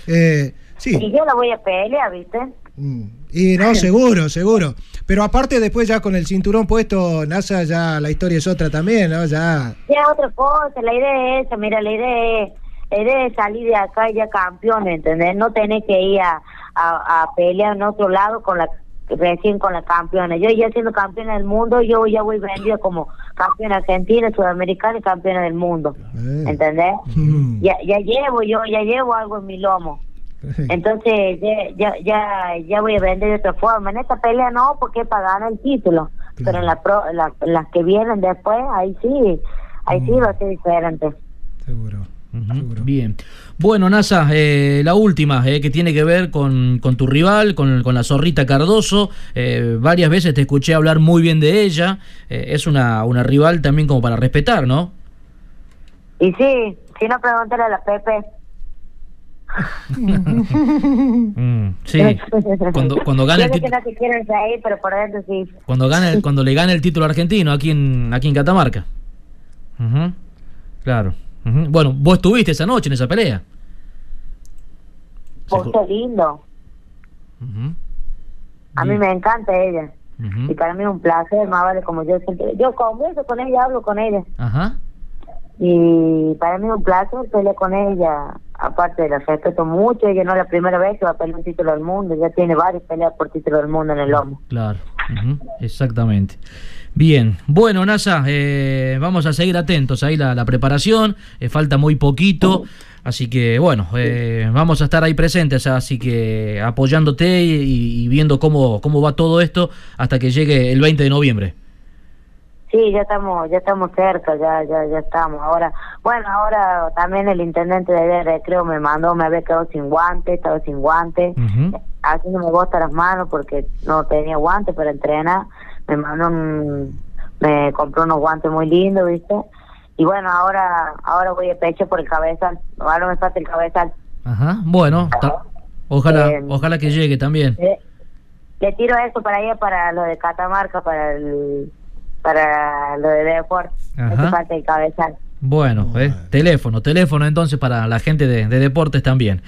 Speaker 6: Eh,
Speaker 7: Y
Speaker 6: sí,
Speaker 7: yo la voy a pelear, ¿viste?
Speaker 6: mm, y no, seguro, seguro. Pero aparte después ya con el cinturón puesto, NASA, ya la historia es otra también, ¿no? Ya...
Speaker 7: Ya otra cosa, la idea es esa, mira, la idea es, la idea es salir de acá ya campeón, ¿entendés? No tener que ir a, a, a pelear en otro lado con la recién con la campeona. Yo ya siendo campeona del mundo, yo ya voy vendida como campeona argentina, sudamericana y campeona del mundo,
Speaker 6: Eh.
Speaker 7: ¿entendés?
Speaker 6: Mm.
Speaker 7: Ya, ya llevo yo, ya llevo algo en mi lomo. Entonces ya, ya, ya, ya voy a vender de otra forma. En esta pelea no, porque es para ganar el título.
Speaker 6: Claro.
Speaker 7: Pero en la pro, la- las que vienen después, ahí sí, ahí sí va a ser diferente.
Speaker 6: Seguro. Seguro.
Speaker 4: Bien. Bueno, Nasa, eh, la última, eh, que tiene que ver con, con tu rival, con, con la zorrita Cardoso. Eh, varias veces te escuché hablar muy bien de ella. Eh, es una, una rival también como para respetar, ¿no?
Speaker 7: Y sí, si no, pregúntale a la Pepe.
Speaker 4: Mm, sí. Cuando, cuando gane el título. Cuando, gane, cuando le gane el título argentino aquí en, aquí en Catamarca. Claro. Bueno, vos estuviste esa noche en esa pelea.
Speaker 7: Por qué lindo. A mí me encanta ella. Y para mí es un placer, más vale como yo siempre. Yo converso con ella, hablo con ella.
Speaker 4: Ajá.
Speaker 7: Y para mí es un placer pelear con ella. Aparte, la respeto mucho. Ella no es la primera vez que va a pelear un título del mundo. Ya tiene varias peleas por título del mundo en el lomo.
Speaker 4: Claro, ujú, exactamente. Bien, bueno, NASA, eh, vamos a seguir atentos ahí la, la preparación, eh, falta muy poquito, así que bueno, eh, vamos a estar ahí presentes, así que apoyándote y, y viendo cómo, cómo va todo esto hasta que llegue el 20 de noviembre.
Speaker 7: Sí, ya estamos, ya estamos cerca, ya, ya, ya estamos. Ahora, bueno, ahora también el intendente de recreo me mandó, me había quedado sin guante, estaba sin guante,
Speaker 4: Ujú.
Speaker 7: haciéndome botas las manos porque no tenía guantes para entrenar. Me mandó un, me compró unos guantes muy lindos, ¿viste? Y bueno, ahora, ahora voy a pecho por el cabezal. Ahora me falta el cabezal.
Speaker 4: Ajá, bueno, ojalá,
Speaker 7: Eh,
Speaker 4: ojalá que llegue también.
Speaker 7: Le, le tiro eso para allá, para lo de Catamarca, para el, para lo de Deport. Me
Speaker 4: Ajá.
Speaker 7: hace falta el cabezal.
Speaker 4: Bueno, eh, teléfono, teléfono entonces para la gente de, de deportes también.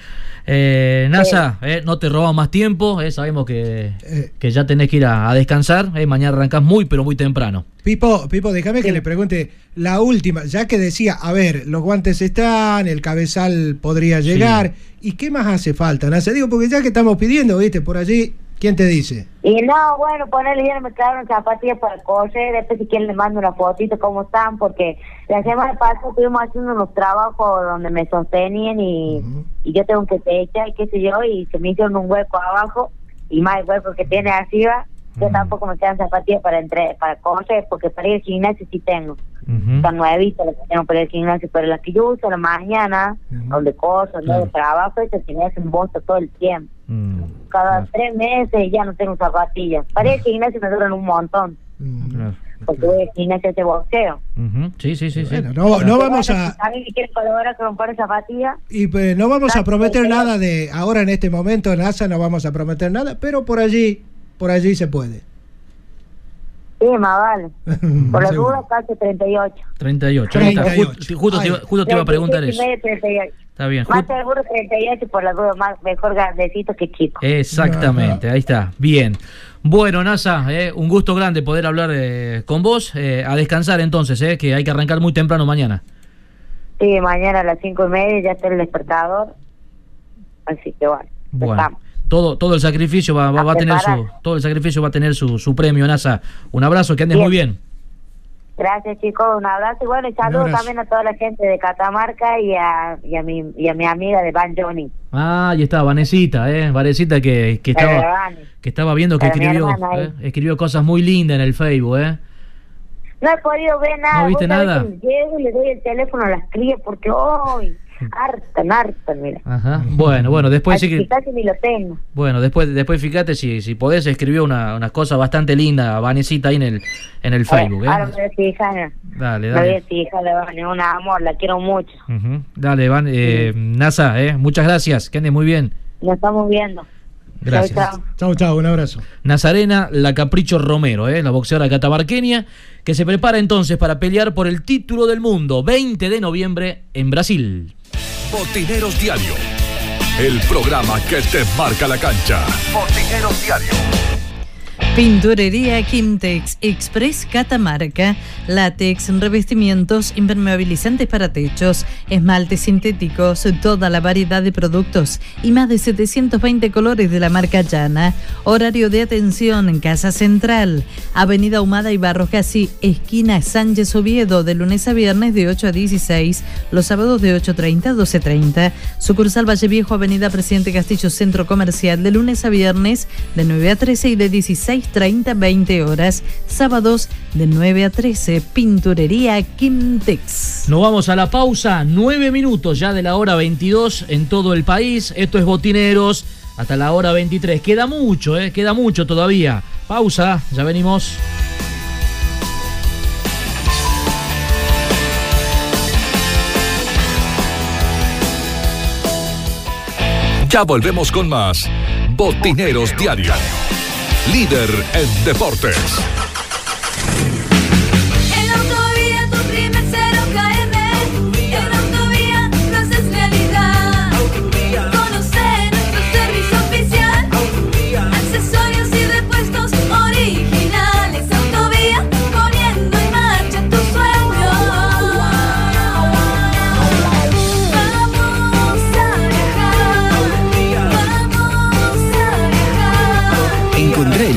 Speaker 4: Eh, NASA, eh, no te robamos más tiempo, eh, sabemos que,
Speaker 6: Eh.
Speaker 4: que ya tenés que ir a, a descansar, eh, mañana arrancás muy pero muy temprano.
Speaker 6: Pipo, Pipo, déjame que le pregunte la última, ya que decía, a ver, los guantes están, el cabezal podría llegar, ¿y qué más hace falta? Nasa? Digo, porque ya que estamos pidiendo, viste, por allí, ¿quién te dice?
Speaker 7: Y no, bueno, ponerle ya me quedaron zapatillas para correr, después si quieren le mando una fotito cómo están, porque la semana pasada estuvimos haciendo unos trabajos donde me sostenían y, y yo tengo que techar y qué sé yo, y se me hicieron un hueco abajo y más el hueco que tiene arriba, yo tampoco me quedan zapatillas para entre, para correr, porque para ir al gimnasio sí tengo. Están nuevitas las que tengo para ir al gimnasio, pero las que yo uso a la mañana, donde corro, donde trabajo, esas se me hacen bolsa todo el tiempo.
Speaker 4: Mm,
Speaker 7: Cada tres meses ya no tengo zapatillas. Para ir al gimnasio me duran un montón,
Speaker 4: claro.
Speaker 7: porque voy al gimnasio de boxeo.
Speaker 4: Sí, sí, sí, sí.
Speaker 6: Bueno, no, no vamos a,
Speaker 7: A mí me quieren colaborar con un par de zapatillas.
Speaker 6: y pues, no vamos a prometer nada de ahora en este momento, NASA, no vamos a prometer nada, pero por allí, por allí se puede.
Speaker 7: Sí, más vale. Por la
Speaker 6: Seguro.
Speaker 7: duda, casi 38.
Speaker 4: 38. ahí está.
Speaker 6: 38.
Speaker 4: Ju- Justo, te, iba- justo te iba a preguntar
Speaker 7: 37
Speaker 4: eso.
Speaker 7: y medio, 38.
Speaker 4: Está bien.
Speaker 7: Más seguro 38 por la duda, más, mejor grandecito que chico.
Speaker 4: Exactamente, ahí está. Bien. Bueno, NASA, eh, un gusto grande poder hablar eh, con vos. eh, a descansar entonces, eh, que hay que arrancar muy temprano mañana.
Speaker 7: Sí, mañana a las 5 y media ya está el despertador. Así que bueno,
Speaker 4: Bueno,
Speaker 7: estamos.
Speaker 4: Todo, todo el sacrificio va, va- va a tener su, todo el sacrificio va a tener su, su premio, NASA. Un abrazo, que andes
Speaker 7: Bien.
Speaker 4: muy bien.
Speaker 7: Gracias chicos, un abrazo y bueno, y saludos también a toda la gente de Catamarca y a, y a, mi, y a mi amiga de Van Johnny.
Speaker 4: Ah, ahí está, Vanesita, eh, Vanesita que, que estaba, que estaba viendo que escribió, eh, escribió cosas muy lindas en el Facebook, eh.
Speaker 7: No he podido ver nada.
Speaker 4: ¿No viste nada?
Speaker 7: Llego y le doy el teléfono a las crías porque hoy hartan, hartan, mira.
Speaker 4: Ajá. Bueno, bueno, después sí que
Speaker 7: ni lo tengo.
Speaker 4: Bueno, después, después fíjate si, si podés, escribió una, unas cosas bastante lindas, Vanesita, ahí en el, en el Facebook,
Speaker 7: Ahora me
Speaker 4: ¿eh?
Speaker 7: voy a fijar,
Speaker 4: Dale,
Speaker 7: me voy a
Speaker 4: dale.
Speaker 7: fijar, Vane, un amor, la quiero mucho.
Speaker 4: Ujú. Dale, Van, eh, NASA, ¿eh? Muchas gracias, que andes muy bien.
Speaker 7: Nos estamos viendo.
Speaker 4: Gracias.
Speaker 7: Chau, chau,
Speaker 6: un abrazo.
Speaker 4: Nazarena La Capricho Romero, ¿eh? la boxeadora catamarqueña, que se prepara entonces para pelear por el título del mundo 20 de noviembre en Brasil.
Speaker 2: Botineros Diario. El programa que te marca la cancha.
Speaker 3: Botineros Diario.
Speaker 5: Pinturería Quimtex Express Catamarca, látex, revestimientos, impermeabilizantes para techos, esmaltes sintéticos, toda la variedad de productos y más de 720 colores de la marca Llana. Horario de atención en Casa Central, Avenida Humada y Barros Casi, esquina Sánchez Oviedo, de lunes a viernes de 8 a 16, los sábados de 8.30 a 12.30. Sucursal Valle Viejo, Avenida Presidente Castillo Centro Comercial, de lunes a viernes de 9 a 13 y de 16 6.30, 20 horas. Sábados de 9 a 13, Pinturería Quintex.
Speaker 4: Nos vamos a la pausa, 9 minutos ya de la hora 22 en todo el país. Esto es Botineros hasta la hora 23. Queda mucho, eh, queda mucho todavía. Pausa, ya venimos.
Speaker 2: Ya volvemos con más Botineros Diario. Líder en deportes.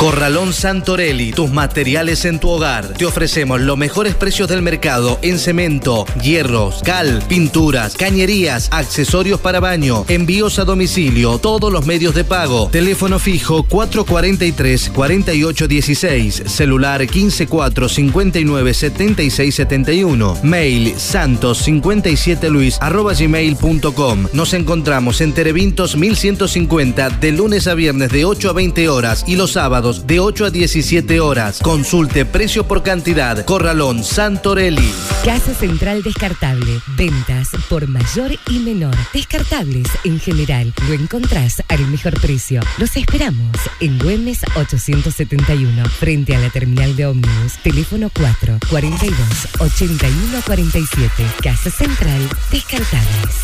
Speaker 8: Corralón Santorelli, tus materiales en tu hogar. Te ofrecemos los mejores precios del mercado en cemento, hierros, cal, pinturas, cañerías, accesorios para baño, envíos a domicilio, todos los medios de pago. Teléfono fijo 443-4816, celular 154-59-7671, mail santos57luis arroba gmail.com. Nos encontramos en Terevintos 1150 de lunes a viernes de 8 a 20 horas y los sábados de 8 a 17 horas. Consulte precio por cantidad. Corralón Santorelli.
Speaker 9: Casa Central Descartable. Ventas por mayor y menor. Descartables en general. Lo encontrás al mejor precio. Los esperamos en Güemes 871, frente a la terminal de ómnibus. Teléfono 4 42 81 47. Casa Central Descartables.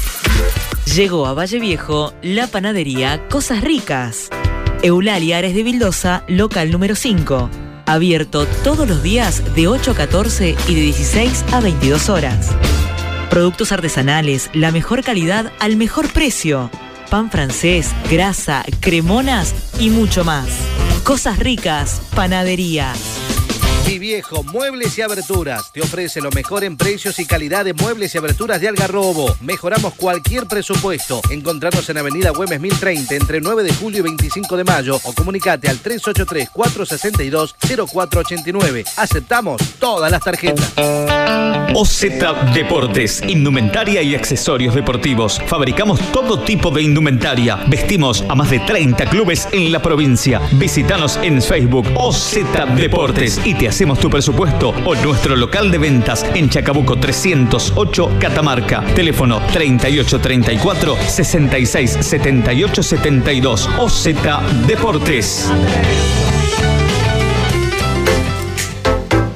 Speaker 10: Llegó a Valle Viejo la panadería Cosas Ricas. Eulalia Ares de Vildosa, local número 5. Abierto todos los días de 8 a 14 y de 16 a 22 horas. Productos artesanales, la mejor calidad al mejor precio. Pan francés, grasa, cremonas y mucho más. Cosas ricas, panadería.
Speaker 8: Mi viejo Muebles y Aberturas te ofrece lo mejor en precios y calidad de muebles y aberturas de Algarrobo. Mejoramos cualquier presupuesto. Encontrarnos en Avenida Güemes 1030 entre 9 de julio y 25 de mayo o comunicate al 383-462-0489. Aceptamos todas las tarjetas.
Speaker 11: OZ Deportes, indumentaria y accesorios deportivos. Fabricamos todo tipo de indumentaria. Vestimos a más de 30 clubes en la provincia. Visítanos en Facebook OZ Deportes y te hacemos tu presupuesto o nuestro local de ventas en Chacabuco 308 Catamarca. Teléfono 3834 66 78 72 OZ Deportes.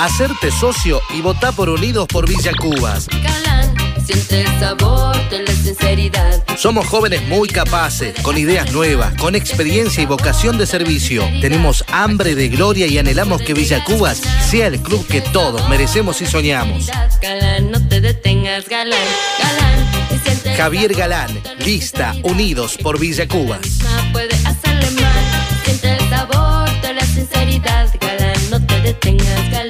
Speaker 8: Hacerte socio y votá por Unidos por Villa Cubas.
Speaker 12: Galán, siente el sabor de la sinceridad.
Speaker 8: Somos jóvenes muy capaces, con ideas nuevas, con experiencia y vocación de servicio. Tenemos hambre de gloria y anhelamos que Villa Cubas sea el club que todos merecemos y soñamos.
Speaker 12: Galán, no te detengas, galán, galán. y siente el
Speaker 8: Javier Galán, lista, Unidos por Villa Cubas.
Speaker 12: No puede hacerle mal. Siente el sabor de la sinceridad, galán. No te detengas, galán.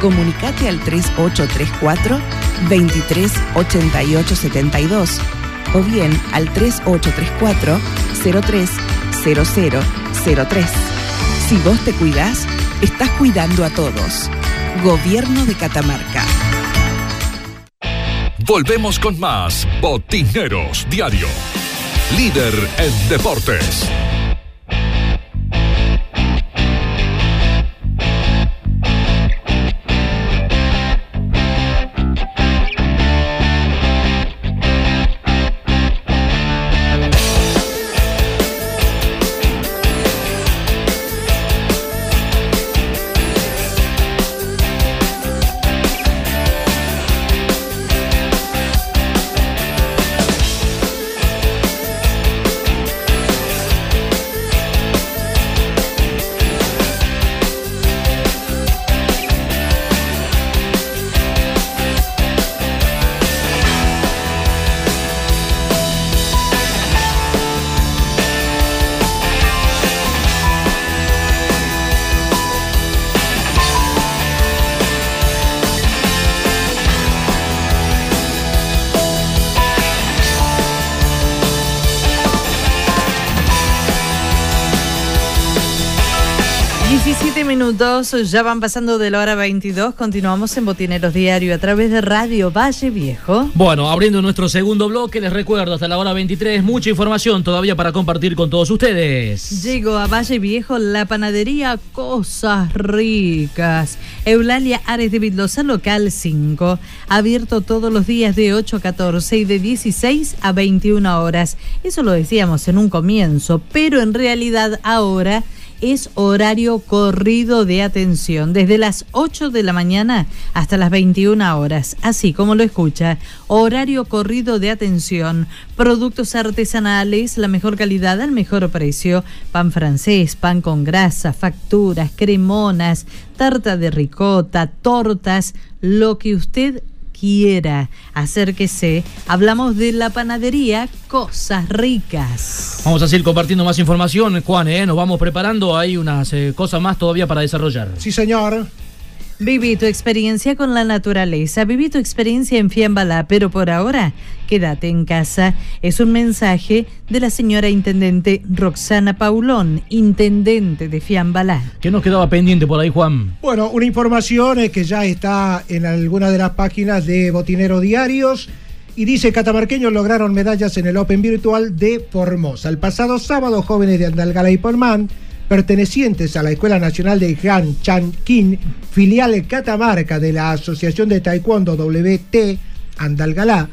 Speaker 13: comunicate al 3834 238872 o bien al 3834 030003. Si vos te cuidás, estás cuidando a todos. Gobierno de Catamarca.
Speaker 2: Volvemos con más Botineros Diario. Líder en deportes.
Speaker 5: Minutos, ya van pasando de la hora 22. Continuamos en Botineros Diario a través de Radio Valle Viejo.
Speaker 4: Bueno, abriendo nuestro segundo bloque, les recuerdo hasta la hora 23, mucha información todavía para compartir con todos ustedes.
Speaker 5: Llego a Valle Viejo, la panadería Cosas Ricas. Eulalia Ares de Vildosa, local 5. Abierto todos los días de 8 a 14 y de 16 a 21 horas. Eso lo decíamos en un comienzo, pero en realidad ahora es horario corrido de atención, desde las 8 de la mañana hasta las 21 horas, así como lo escucha, horario corrido de atención, productos artesanales, la mejor calidad al mejor precio, pan francés, pan con grasa, facturas, cremonas, tarta de ricota, tortas, lo que usted quiera. Acérquese. Hablamos de la panadería Cosas Ricas.
Speaker 4: Vamos a seguir compartiendo más información, Juan, ¿eh? nos vamos preparando, hay unas eh, cosas más todavía para desarrollar.
Speaker 6: Sí, señor.
Speaker 5: Viví tu experiencia con la naturaleza, viví tu experiencia en Fiambalá, pero por ahora quédate en casa. Es un mensaje de la señora intendente Roxana Paulón, intendente de Fiambalá.
Speaker 4: ¿Qué nos quedaba pendiente por ahí, Juan?
Speaker 6: Bueno, una información es que ya está en alguna de las páginas de Botineros Diarios y dice catamarqueños lograron medallas en el Open Virtual de Formosa. El pasado sábado, jóvenes de Andalgalá y Pormán pertenecientes a la Escuela Nacional de Han Chan Kin, filial Catamarca de la Asociación de Taekwondo WT Andalgalá,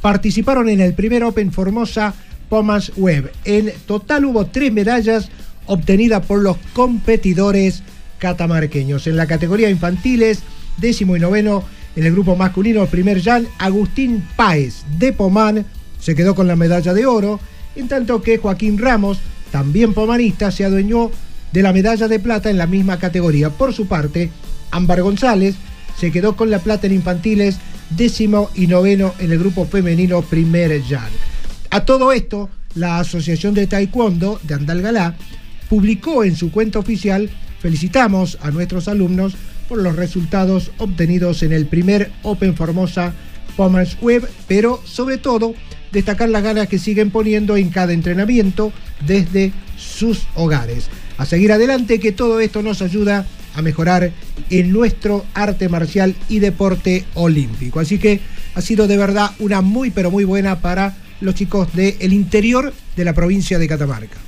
Speaker 6: participaron en el primer Open Formosa Pomas Web. En total hubo tres medallas obtenidas por los competidores catamarqueños. En la categoría infantiles, décimo y noveno en el grupo masculino, el primer Jan, Agustín Páez de Pomán se quedó con la medalla de oro, en tanto que Joaquín Ramos también pomanista, se adueñó de la medalla de plata en la misma categoría. Por su parte, Ámbar González se quedó con la plata en infantiles, décimo y noveno en el grupo femenino Primer Jan. A todo esto, la Asociación de Taekwondo de Andalgalá publicó en su cuenta oficial felicitamos a nuestros alumnos por los resultados obtenidos en el primer Open Formosa Pomers Web, pero sobre todo destacar las ganas que siguen poniendo en cada entrenamiento desde sus hogares. A seguir adelante que todo esto nos ayuda a mejorar en nuestro arte marcial y deporte olímpico. Así que ha sido de verdad una muy pero muy buena para los chicos del interior de la provincia de Catamarca.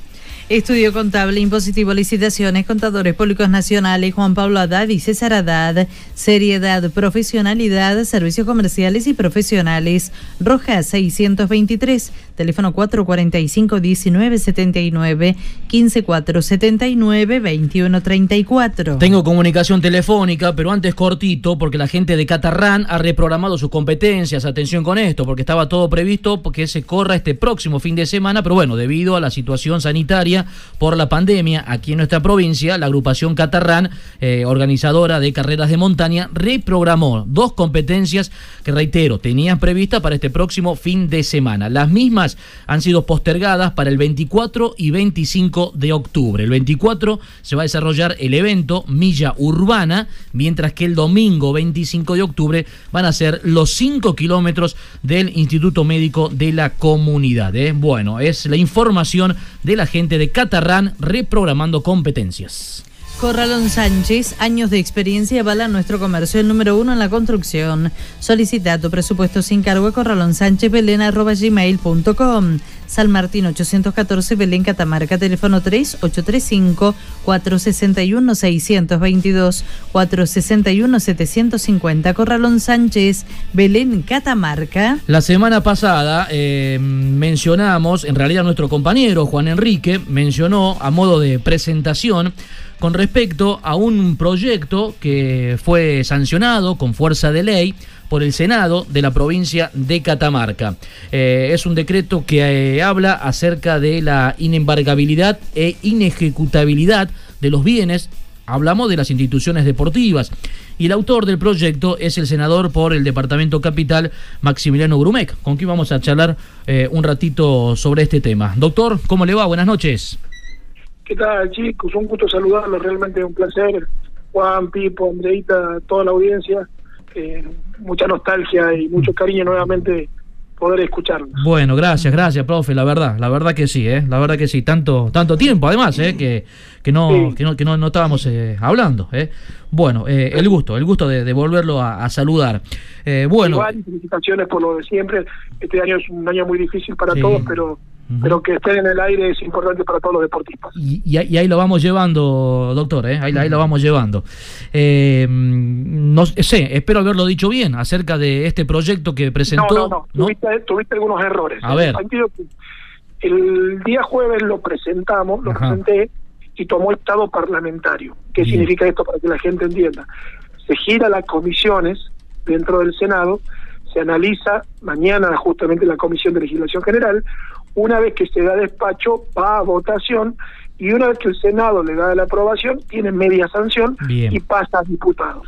Speaker 5: Estudio Contable, Impositivo, Licitaciones, Contadores Públicos Nacionales, Juan Pablo Haddad y César Haddad, Seriedad, Profesionalidad, Servicios Comerciales y Profesionales, Roja 623, teléfono 445-1979, 15479-2134.
Speaker 4: Tengo comunicación telefónica, pero antes cortito, porque la gente de Catarrán ha reprogramado sus competencias. Atención con esto, porque estaba todo previsto porque se corra este próximo fin de semana, pero bueno, debido a la situación sanitaria por la pandemia aquí en nuestra provincia, la agrupación Catarrán, eh, organizadora de carreras de montaña, reprogramó dos competencias que, reitero, tenían previstas para este próximo fin de semana. Las mismas han sido postergadas para el 24 y 25 de octubre. El 24 se va a desarrollar el evento Milla Urbana, mientras que el domingo 25 de octubre van a ser los 5 kilómetros del Instituto Médico de la Comunidad. ¿eh? Bueno, es la información de la gente de Catarrán reprogramando competencias.
Speaker 5: Corralón Sánchez, años de experiencia avala nuestro comercio, el número uno en la construcción. Solicita tu presupuesto sin cargo a Corralón Sánchez Belén arroba gmail.com. San Martín 814 Belén Catamarca, teléfono 3835 461 622 461 750 Corralón Sánchez Belén Catamarca.
Speaker 4: La semana pasada eh, mencionamos, en realidad nuestro compañero Juan Enrique mencionó a modo de presentación con respecto a un proyecto que fue sancionado con fuerza de ley por el Senado de la provincia de Catamarca. Eh, es un decreto que eh, habla acerca de la inembargabilidad e inejecutabilidad de los bienes. Hablamos de las instituciones deportivas. Y el autor del proyecto es el senador por el Departamento Capital, Maximiliano Grumec, con quien vamos a charlar eh, un ratito sobre este tema. Doctor, ¿cómo le va? Buenas noches.
Speaker 14: ¿Qué tal, chicos? Un gusto saludarlos, realmente un placer. Juan, Pipo, Andreita, toda la audiencia. Eh, mucha nostalgia y mucho cariño nuevamente poder escucharnos.
Speaker 4: Bueno, gracias, gracias, profe, la verdad, la verdad que sí, ¿eh? la verdad que sí, tanto, tanto tiempo además, ¿eh? que, que no, que no, que no, no estábamos eh, hablando, ¿eh? Bueno, eh, el gusto, el gusto de, de volverlo a, a saludar. Eh, bueno,
Speaker 14: Igual, felicitaciones por lo de siempre. Este año es un año muy difícil para
Speaker 4: Sí.
Speaker 14: todos, pero pero que estén en el aire es importante para todos los deportistas.
Speaker 4: y, y ahí- y ahí lo vamos llevando, doctor, ¿eh? ahí, ahí lo vamos llevando. Eh, no sé, espero haberlo dicho bien acerca de este proyecto que presentó.
Speaker 14: no, no, no, Tuviste, tuviste algunos errores.
Speaker 4: A ver.
Speaker 14: el día jueves lo presentamos, lo
Speaker 4: Ajá.
Speaker 14: presenté y tomó estado parlamentario. ¿Qué
Speaker 4: Bien.
Speaker 14: significa esto para que la gente entienda? Se gira las comisiones dentro del Senado, se analiza mañana justamente la Comisión de Legislación General, una vez que se da despacho va a votación y una vez que el Senado le da la aprobación tiene media sanción
Speaker 4: Bien.
Speaker 14: y pasa a diputados.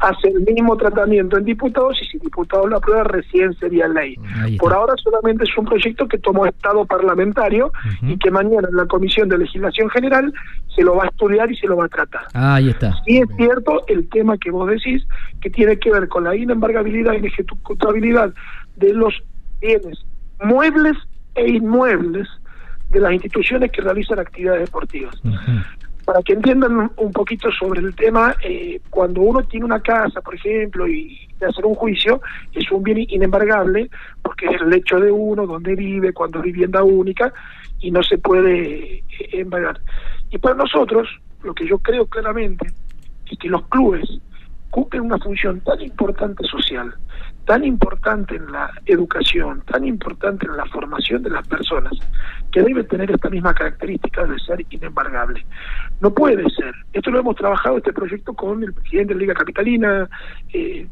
Speaker 14: Hace el mismo tratamiento en diputados y si diputados lo aprueba recién sería ley. Por ahora solamente es un proyecto que tomó estado parlamentario y que mañana en la Comisión de Legislación General se lo va a estudiar y se lo va a tratar.
Speaker 4: Ah, ahí está.
Speaker 14: Sí es cierto el tema que vos decís, que tiene que ver con la inembargabilidad y ejecutabilidad de los bienes muebles e inmuebles de las instituciones que realizan actividades deportivas. Para que entiendan un poquito sobre el tema, eh, cuando uno tiene una casa, por ejemplo, y de hacer un juicio, es un bien inembargable, porque es el hecho de uno, donde vive, cuando es vivienda única, y no se puede eh, embargar. Y para nosotros, lo que yo creo claramente, es que los clubes cumplen una función tan importante social, tan importante en la educación, tan importante en la formación de las personas, que debe tener esta misma característica de ser inembargable. No puede ser. Esto lo hemos trabajado, este proyecto, con el presidente de la Liga Capitalina, eh,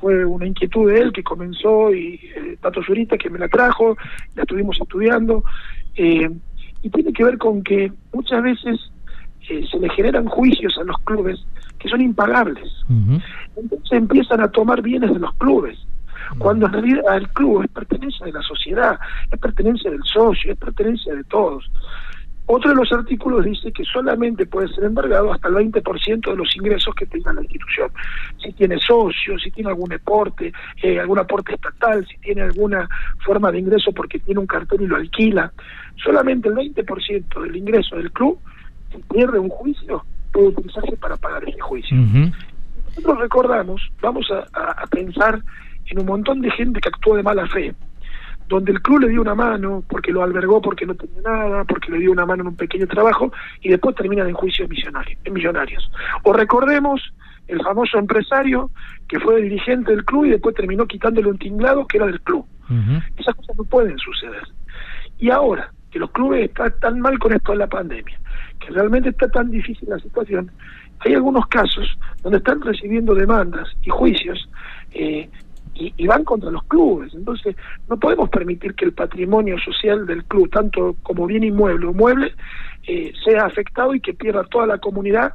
Speaker 14: fue una inquietud de él que comenzó y eh, Tato Zurita que me la trajo, la estuvimos estudiando, eh, y tiene que ver con que muchas veces eh, se le generan juicios a los clubes que son impagables. Entonces empiezan a tomar bienes de los clubes, cuando en realidad el club es pertenencia de la sociedad, es pertenencia del socio, es pertenencia de todos. Otro de los artículos dice que solamente puede ser embargado hasta el 20% de los ingresos que tenga la institución. Si tiene socios, si tiene algún aporte, eh, algún aporte estatal, si tiene alguna forma de ingreso porque tiene un cartón y lo alquila, solamente el 20% del ingreso del club, si pierde un juicio, puede utilizarse para pagar ese juicio. Nosotros recordamos, vamos a, a- a pensar en un montón de gente que actuó de mala fe, donde el club le dio una mano porque lo albergó porque no tenía nada, porque le dio una mano en un pequeño trabajo y después terminan en juicios millonarios. En millonarios. O recordemos el famoso empresario que fue dirigente del club y después terminó quitándole un tinglado que era del club. Esas cosas no pueden suceder. Y ahora que los clubes están tan mal con esto de la pandemia, que realmente está tan difícil la situación, hay algunos casos donde están recibiendo demandas y juicios eh, y, y van contra los clubes. Entonces, no podemos permitir que el patrimonio social del club, tanto como bien inmueble o mueble, eh, sea afectado y que pierda toda la comunidad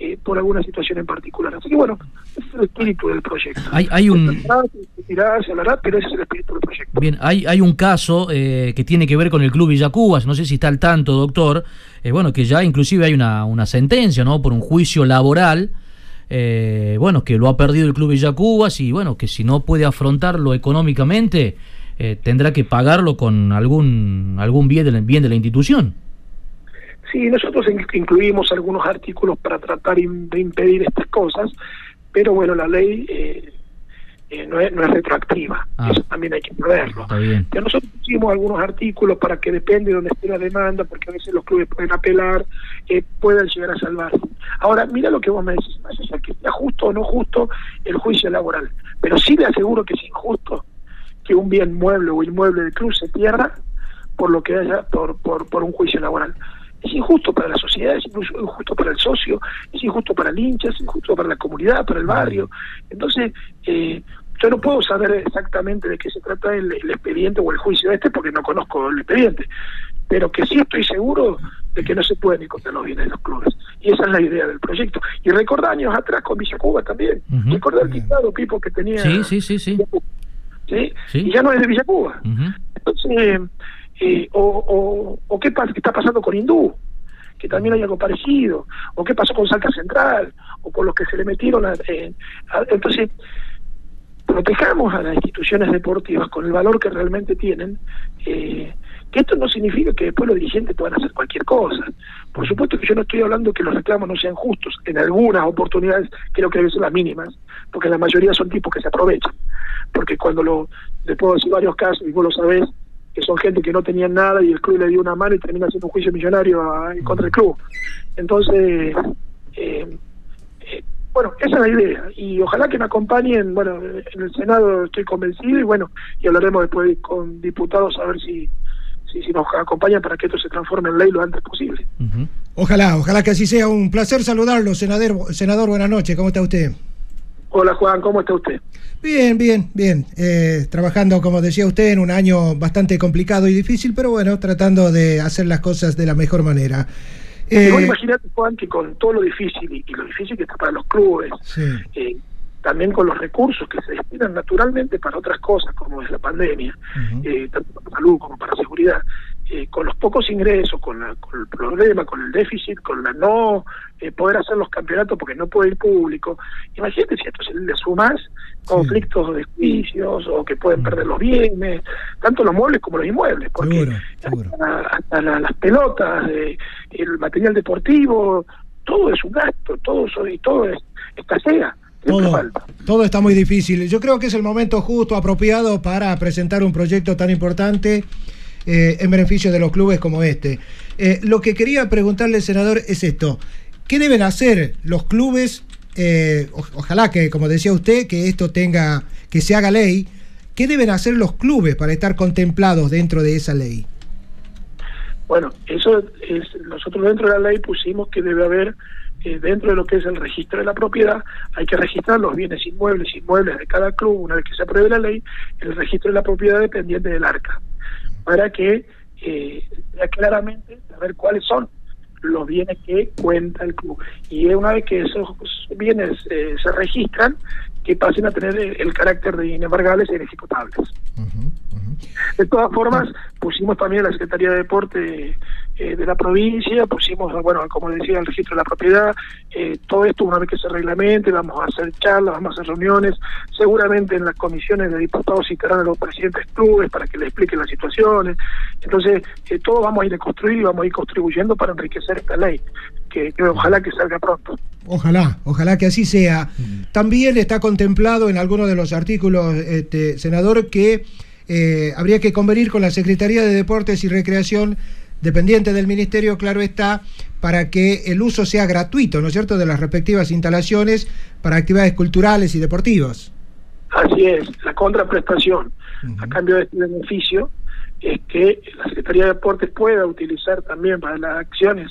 Speaker 14: eh, por alguna situación en particular. Así que bueno, ese es el espíritu del proyecto.
Speaker 4: Hay, hay un,
Speaker 14: Se hablará, pero ese es el espíritu del proyecto.
Speaker 4: Bien, hay, hay un caso eh, que tiene que ver con el Club Villacubas, no sé si está al tanto, doctor, eh, bueno, que ya inclusive hay una, una sentencia, ¿no?, por un juicio laboral, eh, bueno, que lo ha perdido el Club Villacubas y, bueno, que si no puede afrontarlo económicamente, eh, tendrá que pagarlo con algún, algún bien, de la, bien de la institución.
Speaker 14: Sí, nosotros in- incluimos algunos artículos para tratar de impedir estas cosas, pero bueno, la ley eh, eh, no, es, no es retroactiva,
Speaker 4: Ah.
Speaker 14: eso también hay que saberlo. Pero nosotros pusimos algunos artículos para que depende de donde esté la demanda, porque a veces los clubes pueden apelar, eh, puedan llegar a salvarse. Ahora, mira lo que vos me decís, más allá que sea justo o no justo el juicio laboral, pero sí le aseguro que es injusto que un bien mueble o inmueble del club se pierda por lo que haya por, por, por un juicio laboral. Es injusto para la sociedad, es injusto para el socio, es injusto para el hincha, es injusto para la comunidad, para el barrio. Entonces, eh, yo no puedo saber exactamente de qué se trata el, el expediente o el juicio este porque no conozco el expediente, pero que sí estoy seguro de que no se pueden ir contra los bienes de los clubes. Y esa es la idea del proyecto. Y recordá años atrás con Villa Cuba también. Recordá el dictado, Pipo, que tenía...
Speaker 4: Sí, sí, sí, sí.
Speaker 14: ¿sí? Y ya no es de Villa Cuba. Entonces, eh, o, o, o qué pasa, está pasando con Hindú, que también hay algo parecido, o qué pasó con Salta Central, o con los que se le metieron. a- eh, a- entonces, protejamos a las instituciones deportivas con el valor que realmente tienen, eh, que esto no significa que después los dirigentes puedan hacer cualquier cosa. Por supuesto que yo no estoy hablando que los reclamos no sean justos. En algunas oportunidades creo que ser las mínimas, porque la mayoría son tipos que se aprovechan. Porque cuando lo, le puedo decir varios casos, y vos lo sabés, que son gente que no tenían nada y el club le dio una mano y termina haciendo un juicio millonario a- contra el club. Entonces, eh, eh, bueno, esa es la idea. Y ojalá que me acompañen, bueno, en el Senado estoy convencido y bueno, y hablaremos después con diputados a ver si, si, si nos acompañan para que esto se transforme en ley lo antes posible.
Speaker 6: Ojalá, ojalá que así sea. Un placer saludarlo, senador. Senador, buenas noches. ¿Cómo está usted?
Speaker 14: Hola Juan, ¿cómo está usted?
Speaker 6: Bien, bien, bien. Eh, trabajando, como decía usted, en un año bastante complicado y difícil, pero bueno, tratando de hacer las cosas de la mejor manera. Eh,
Speaker 14: Igual imagínate, Juan, que con todo lo difícil y, y lo difícil que está para los clubes, eh, también con los recursos que se destinan naturalmente para otras cosas, como es la pandemia, eh, tanto para salud como para seguridad, eh, con los pocos ingresos, con, la- con el problema, con el déficit, con la no eh, poder hacer los campeonatos porque no puede ir público, imagínate si a esto se le sumas conflictos de juicios o que pueden perder los bienes, tanto los muebles como los inmuebles, porque hasta, hasta la- las pelotas, eh, el material deportivo, todo es un gasto, todo, y todo es escasea.
Speaker 6: todo está muy difícil. Yo creo que es el momento justo, apropiado para presentar un proyecto tan importante eh, en beneficio de los clubes como este. Eh, lo que quería preguntarle, senador, es esto. ¿Qué deben hacer los clubes? Eh, ojalá que, como decía usted, que esto tenga, que se haga ley. ¿Qué deben hacer los clubes para estar contemplados dentro de esa ley?
Speaker 14: Bueno, eso es, nosotros dentro de la ley pusimos que debe haber, eh, dentro de lo que es el registro de la propiedad, hay que registrar los bienes inmuebles, inmuebles de cada club, una vez que se apruebe la ley, el registro de la propiedad dependiente del arca, para que eh, sea claramente saber cuáles son los bienes que cuenta el club. Y una vez que esos bienes eh, se registran, que pasen a tener el, el carácter de inembargables e inejecutables. De todas formas, pusimos también la Secretaría de Deporte eh, de la provincia, pusimos, bueno, como decía, el registro de la propiedad, eh, todo esto una vez que se reglamente, vamos a hacer charlas, vamos a hacer reuniones, seguramente en las comisiones de diputados citarán a los presidentes de clubes para que les expliquen las situaciones, entonces eh, todo vamos a ir a construir y vamos a ir contribuyendo para enriquecer esta ley, que, que ojalá que salga pronto.
Speaker 6: Ojalá, ojalá que así sea. También está contemplado en algunos de los artículos, este, senador, que eh, habría que convenir con la Secretaría de Deportes y Recreación, dependiente del Ministerio, claro está, para que el uso sea gratuito, ¿no es cierto?, de las respectivas instalaciones para actividades culturales y deportivas.
Speaker 14: Así es, la contraprestación a cambio de este beneficio es que la Secretaría de Deportes pueda utilizar también para las acciones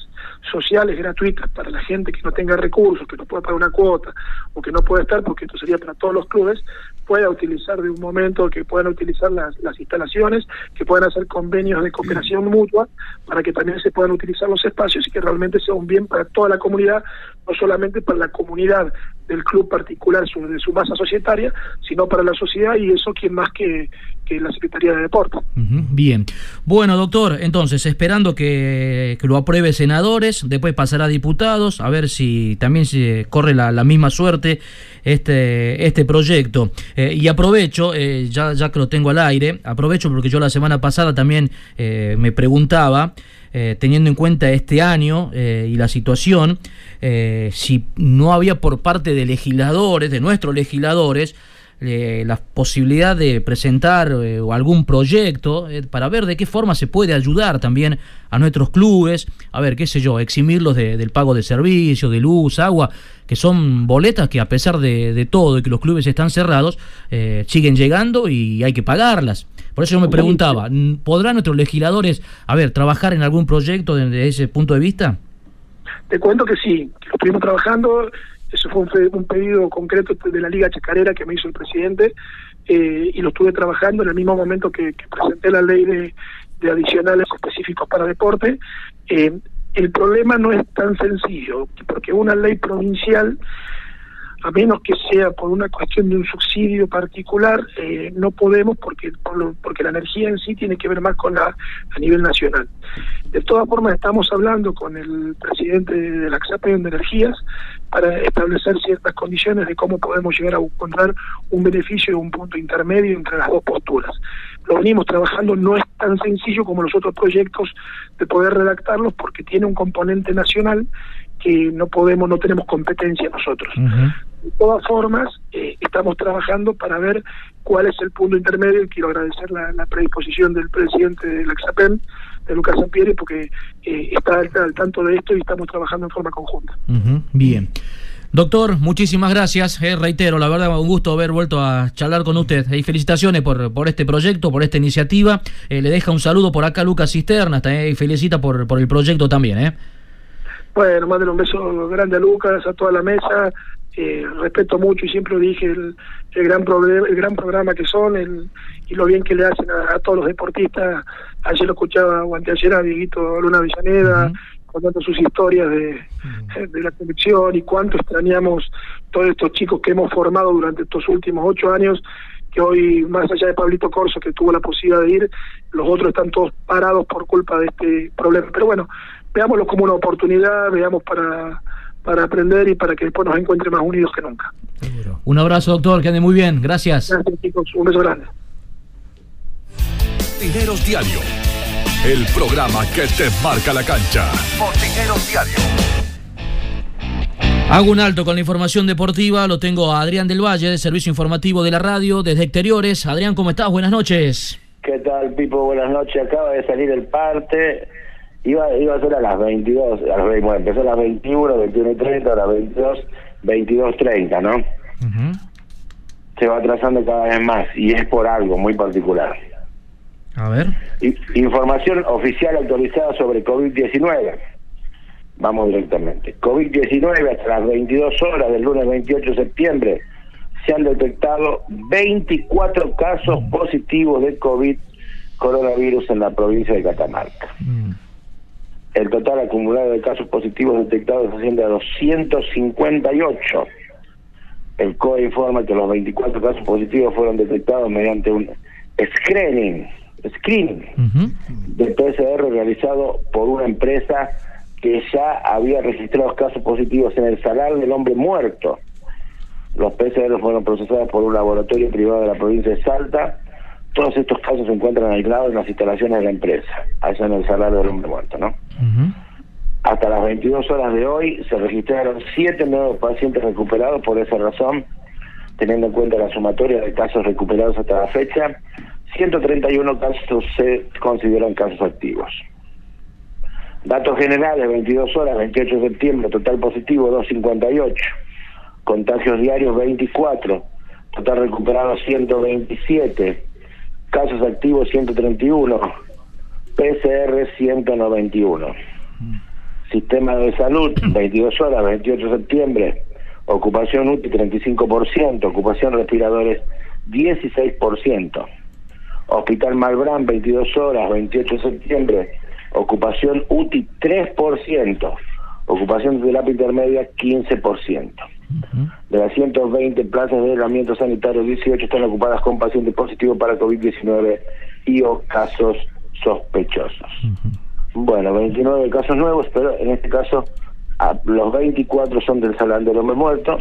Speaker 14: sociales gratuitas para la gente que no tenga recursos, que no pueda pagar una cuota o que no puede estar, porque esto sería para todos los clubes, pueda utilizar de un momento que puedan utilizar las, las instalaciones, que puedan hacer convenios de cooperación mutua para que también se puedan utilizar los espacios y que realmente sea un bien para toda la comunidad, no solamente para la comunidad del club particular su, de su masa societaria, sino para la sociedad y eso quién más que, que la Secretaría de Deportes.
Speaker 4: Bien. Bueno, doctor, entonces, esperando que, que lo apruebe senadores, después pasará a diputados, a ver si también se corre la, la misma suerte este, este proyecto. Eh, y aprovecho, eh, ya, ya que lo tengo al aire, aprovecho porque yo la semana pasada también eh, me preguntaba, eh, teniendo en cuenta este año eh, y la situación, eh, si no había por parte de legisladores, de nuestros legisladores, eh, la posibilidad de presentar eh, algún proyecto eh, para ver de qué forma se puede ayudar también a nuestros clubes, a ver, qué sé yo, eximirlos de- del pago de servicios, de luz, agua, que son boletas que a pesar de, de todo y que los clubes están cerrados, eh, siguen llegando y hay que pagarlas. Por eso yo me preguntaba, ¿podrán nuestros legisladores, a ver, trabajar en algún proyecto desde ese punto de vista?
Speaker 14: Te cuento que sí, lo estuvimos trabajando, eso fue un, un pedido concreto de la Liga Chacarera que me hizo el presidente eh, y lo estuve trabajando en el mismo momento que, presenté la ley de, de adicionales específicos para deporte. Eh, el problema no es tan sencillo, porque una ley provincial a menos que sea por una cuestión de un subsidio particular, eh, no podemos porque porque la energía en sí tiene que ver más con la a nivel nacional. De todas formas, estamos hablando con el presidente de la XAPEN de Energías para establecer ciertas condiciones de cómo podemos llegar a encontrar un beneficio y un punto intermedio entre las dos posturas. Lo venimos trabajando, no es tan sencillo como los otros proyectos de poder redactarlos porque tiene un componente nacional que no podemos, no tenemos competencia nosotros. De todas formas, eh, estamos trabajando para ver cuál es el punto intermedio y quiero agradecer la, la predisposición del presidente del Exapen, de Lucas Sampieri, porque eh, está al, al tanto de esto y estamos trabajando en forma conjunta.
Speaker 4: Bien. Doctor, muchísimas gracias. eh, reitero, la verdad, un gusto haber vuelto a charlar con usted. Y felicitaciones por, por este proyecto, por esta iniciativa. Eh, le deja un saludo por acá Lucas Cisterna y felicita por, por el proyecto también. ¿eh?
Speaker 14: Bueno, mándale un beso grande a Lucas, a toda la mesa. Eh, respeto mucho y siempre dije el, el gran problema, el gran programa que son el, y lo bien que le hacen a, a todos los deportistas. Ayer lo escuchaba o anteayer a Dieguito Luna Villaneda contando sus historias de, de la colección y cuánto extrañamos todos estos chicos que hemos formado durante estos últimos ocho años que hoy, más allá de Pablito Corso, que tuvo la posibilidad de ir, los otros están todos parados por culpa de este problema. Pero bueno, veámoslo como una oportunidad, veamos para, para aprender y para que después nos encuentre más unidos que nunca.
Speaker 4: Un abrazo, doctor, que ande muy bien. Gracias.
Speaker 14: Gracias, chicos. Un beso grande.
Speaker 2: Botineros Diario. El programa que te marca la cancha.
Speaker 3: Botineros Diario.
Speaker 4: Hago un alto con la información deportiva. Lo tengo a Adrián del Valle, de Servicio Informativo de la Radio, desde Exteriores. Adrián, ¿cómo estás? Buenas noches.
Speaker 15: ¿Qué tal, Pipo? Buenas noches. Acaba de salir el parte. Iba, iba a ser a las 22. A las, bueno, empezó a las 21, 21 y 30, a las 22, 22, 30, ¿no? Se va atrasando cada vez más y es por algo muy particular.
Speaker 4: A ver.
Speaker 15: I- Información oficial actualizada sobre COVID-19. Vamos directamente. COVID-19 hasta las 22 horas del lunes 28 de septiembre se han detectado 24 casos positivos de COVID coronavirus en la provincia de Catamarca. El total acumulado de casos positivos detectados asciende a 258. El COE informa que los 24 casos positivos fueron detectados mediante un screening, screening de PCR realizado por una empresa que ya había registrado casos positivos en el salar del hombre muerto. Los PCR fueron procesados por un laboratorio privado de la provincia de Salta. Todos estos casos se encuentran aislados en las instalaciones de la empresa, allá en el salar del hombre muerto, ¿no? Hasta las 22 horas de hoy se registraron siete nuevos pacientes recuperados por esa razón, teniendo en cuenta la sumatoria de casos recuperados hasta la fecha, 131 casos se consideran casos activos. Datos generales, 22 horas, 28 de septiembre, total positivo 258, contagios diarios 24, total recuperado 127, casos activos 131, PCR 191. Sistema de salud, 22 horas, 28 de septiembre, ocupación UTI 35%, ocupación respiradores 16%. Hospital Malbrán, 22 horas, 28 de septiembre, ocupación UTI 3%, ocupación de terapia intermedia 15%. De las 120 plazas de aislamiento sanitario, 18 están ocupadas con pacientes positivos para COVID-19 y o casos sospechosos. Bueno, 29 casos nuevos, pero en este caso a- los 24 son del Salón del Hombre Muerto,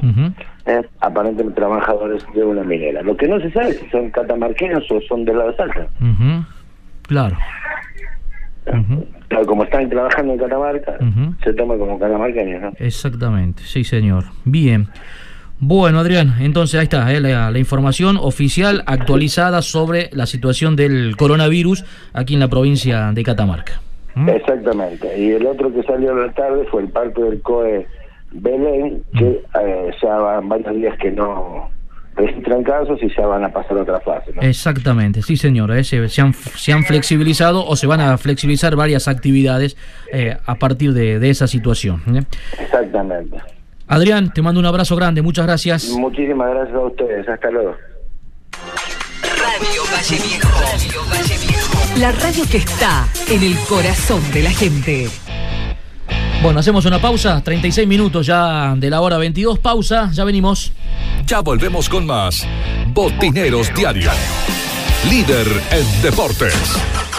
Speaker 15: eh, aparentemente trabajadores de una minera. Lo que no se sabe es si son catamarqueños o son de la Salta.
Speaker 4: Claro,
Speaker 15: como están trabajando en Catamarca, se toma como catamarqueños, ¿no?
Speaker 4: Exactamente, sí señor. Bien. Bueno, Adrián, entonces ahí está eh, la, la información oficial actualizada sobre la situación del coronavirus aquí en la provincia de Catamarca.
Speaker 15: Exactamente. Y el otro que salió a la tarde fue el parte del COE Belén, que eh, ya van varios días que no registran casos y ya van a pasar a otra fase. ¿no?
Speaker 4: Exactamente, sí señor. eh, se, se han, se han flexibilizado o se van a flexibilizar varias actividades eh, a partir de, de esa situación. ¿eh?
Speaker 15: Exactamente.
Speaker 4: Adrián, te mando un abrazo grande, muchas gracias.
Speaker 15: Muchísimas gracias a ustedes. Hasta luego.
Speaker 16: Radio Valle Viejo. La radio que está en el corazón de la gente.
Speaker 4: Bueno, hacemos una pausa, 36 minutos ya de la hora 22, pausa, ya venimos.
Speaker 2: Ya volvemos con más Botineros Diario. Líder en deportes.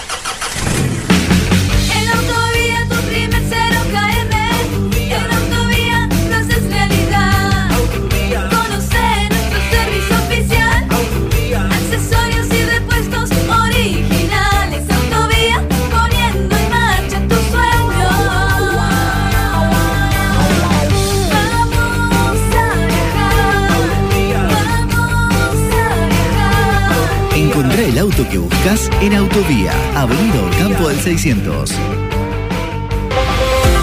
Speaker 17: Auto que buscas en Autovía, Avenida Campo del 600.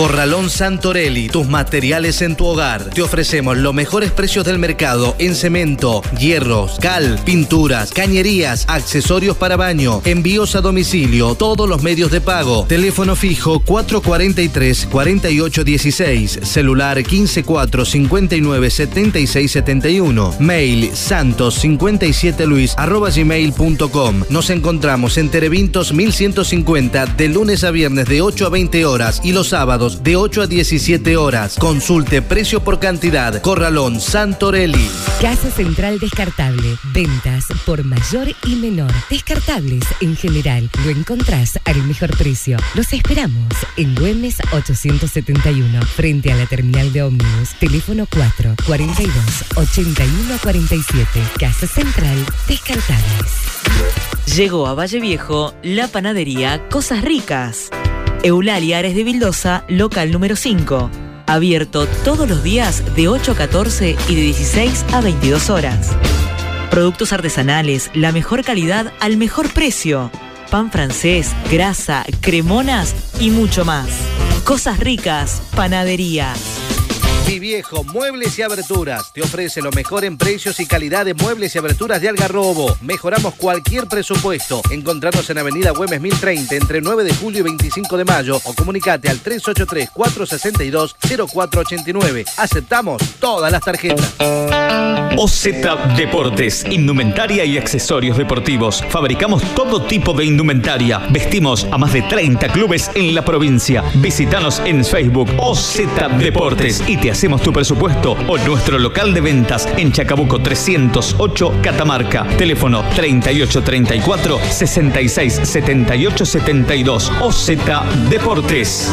Speaker 8: Corralón Santorelli, tus materiales en tu hogar. Te ofrecemos los mejores precios del mercado en cemento, hierros, cal, pinturas, cañerías, accesorios para baño, envíos a domicilio, todos los medios de pago. Teléfono fijo 443-4816, celular 154-59-7671, mail santos57luis arroba gmail.com. Nos encontramos en Terevintos 1150 de lunes a viernes de 8 a 20 horas y los sábados de 8 a 17 horas. Consulte precio por cantidad. Corralón Santorelli.
Speaker 9: Casa Central Descartable. Ventas por mayor y menor. Descartables en general. Lo encontrás al mejor precio. Los esperamos en Güemes 871, frente a la terminal de ómnibus. Teléfono 4 42 81 47. Casa Central Descartables.
Speaker 10: Llegó a Valle Viejo la panadería Cosas Ricas. Eulalia Ares de Vildosa, local número 5. Abierto todos los días de 8 a 14 y de 16 a 22 horas. Productos artesanales, la mejor calidad al mejor precio. Pan francés, grasa, cremonas y mucho más. Cosas ricas, panadería.
Speaker 8: Mi viejo Muebles y Aberturas te ofrece lo mejor en precios y calidad de muebles y aberturas de Algarrobo. Mejoramos cualquier presupuesto. Encontrarnos en Avenida Güemes 1030 entre 9 de julio y 25 de mayo o comunicate al 383-462-0489. Aceptamos todas las tarjetas.
Speaker 11: OZ Deportes, indumentaria y accesorios deportivos. Fabricamos todo tipo de indumentaria. Vestimos a más de 30 clubes en la provincia. Visítanos en Facebook OZ Deportes y te hacemos tu presupuesto o nuestro local de ventas en Chacabuco 308 Catamarca. Teléfono 3834 66 78 72 OZ Deportes.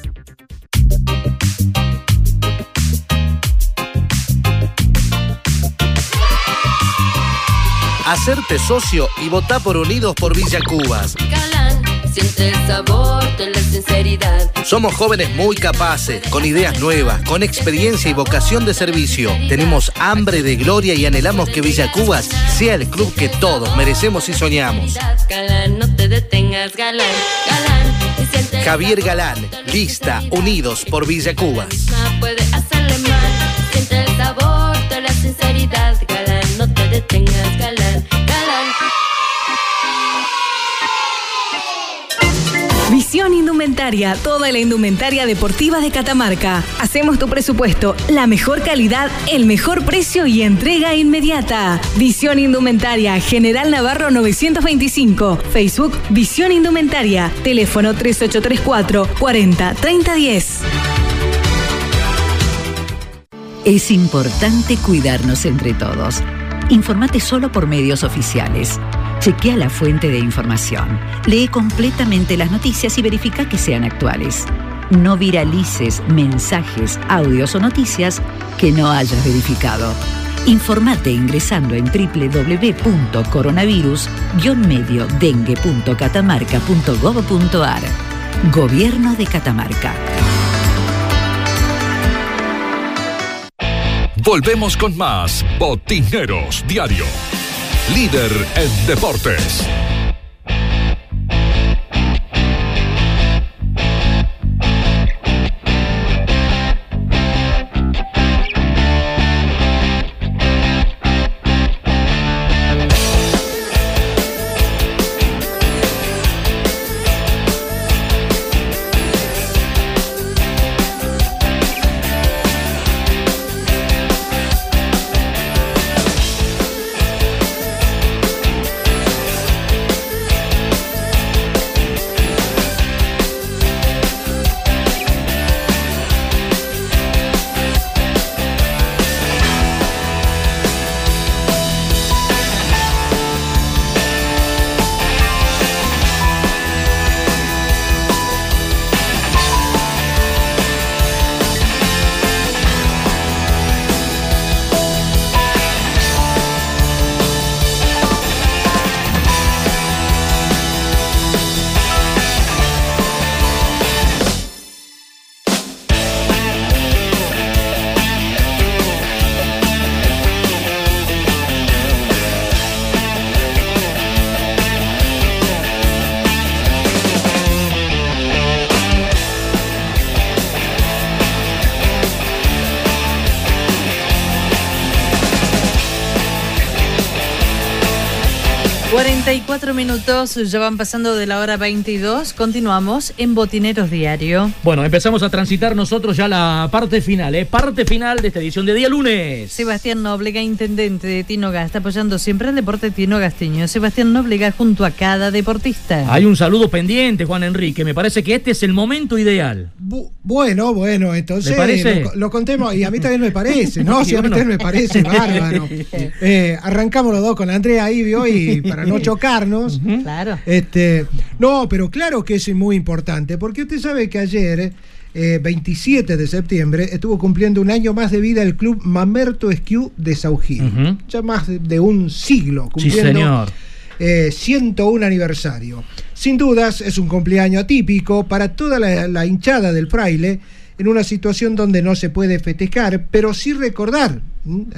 Speaker 8: Hacerte socio y votá por Unidos por Villa Cubas.
Speaker 12: Galán, siente el sabor de la sinceridad.
Speaker 8: Somos jóvenes muy capaces, con ideas nuevas, con experiencia y vocación de servicio. Tenemos hambre de gloria y anhelamos que Villa Cubas sea el club que todos merecemos y soñamos.
Speaker 12: Galán, no te detengas, galán, galán.
Speaker 8: Javier Galán, lista, Unidos por Villa Cubas.
Speaker 12: puede hacerle mal. Siente el sabor de la sinceridad, galán, no te detengas,
Speaker 16: Visión Indumentaria. Indumentaria, toda la indumentaria deportiva de Catamarca. Hacemos tu presupuesto, la mejor calidad, el mejor precio y entrega inmediata. Visión Indumentaria, General Navarro 925. Facebook Visión Indumentaria. Teléfono 3834 40 3010.
Speaker 18: Es importante cuidarnos entre todos. Informate solo por medios oficiales. Chequea la fuente de información. Lee completamente las noticias y verifica que sean actuales. No viralices mensajes, audios o noticias que no hayas verificado. Informate ingresando en www.coronavirus-mediodengue.catamarca.gov.ar. Gobierno de Catamarca.
Speaker 2: Volvemos con más Botineros Diario. Líder en deportes.
Speaker 5: Minutos, ya van pasando de la hora 22. Continuamos en Botineros Diario.
Speaker 4: Bueno, empezamos a transitar nosotros ya la parte final, ¿eh? Parte final de esta edición de día lunes.
Speaker 5: Sebastián Nóblega, intendente de Tinoga, está apoyando siempre el deporte tinogasteño. Sebastián Nóblega junto a cada deportista.
Speaker 4: Hay un saludo pendiente, Juan Enrique. Me parece que este es el momento ideal.
Speaker 6: Bu- bueno, bueno, entonces
Speaker 4: ¿Le parece?
Speaker 6: Lo, lo contemos y a mí también me parece, ¿no? Sí, a mí también me parece bárbaro. Eh, arrancamos los dos con Andrea vio, y para no chocarnos.
Speaker 5: Claro.
Speaker 6: Este, no, pero claro que es muy importante, porque usted sabe que ayer, eh, 27 de septiembre, estuvo cumpliendo un año más de vida el club Mamerto Esquiú de Saugil.
Speaker 4: Ujú.
Speaker 6: Ya más de, un siglo
Speaker 4: Sí,
Speaker 6: cumpliendo
Speaker 4: señor.
Speaker 6: eh, 101 aniversario. Sin dudas es un cumpleaños atípico para toda la, la hinchada del fraile en una situación donde no se puede festejar, pero sí recordar.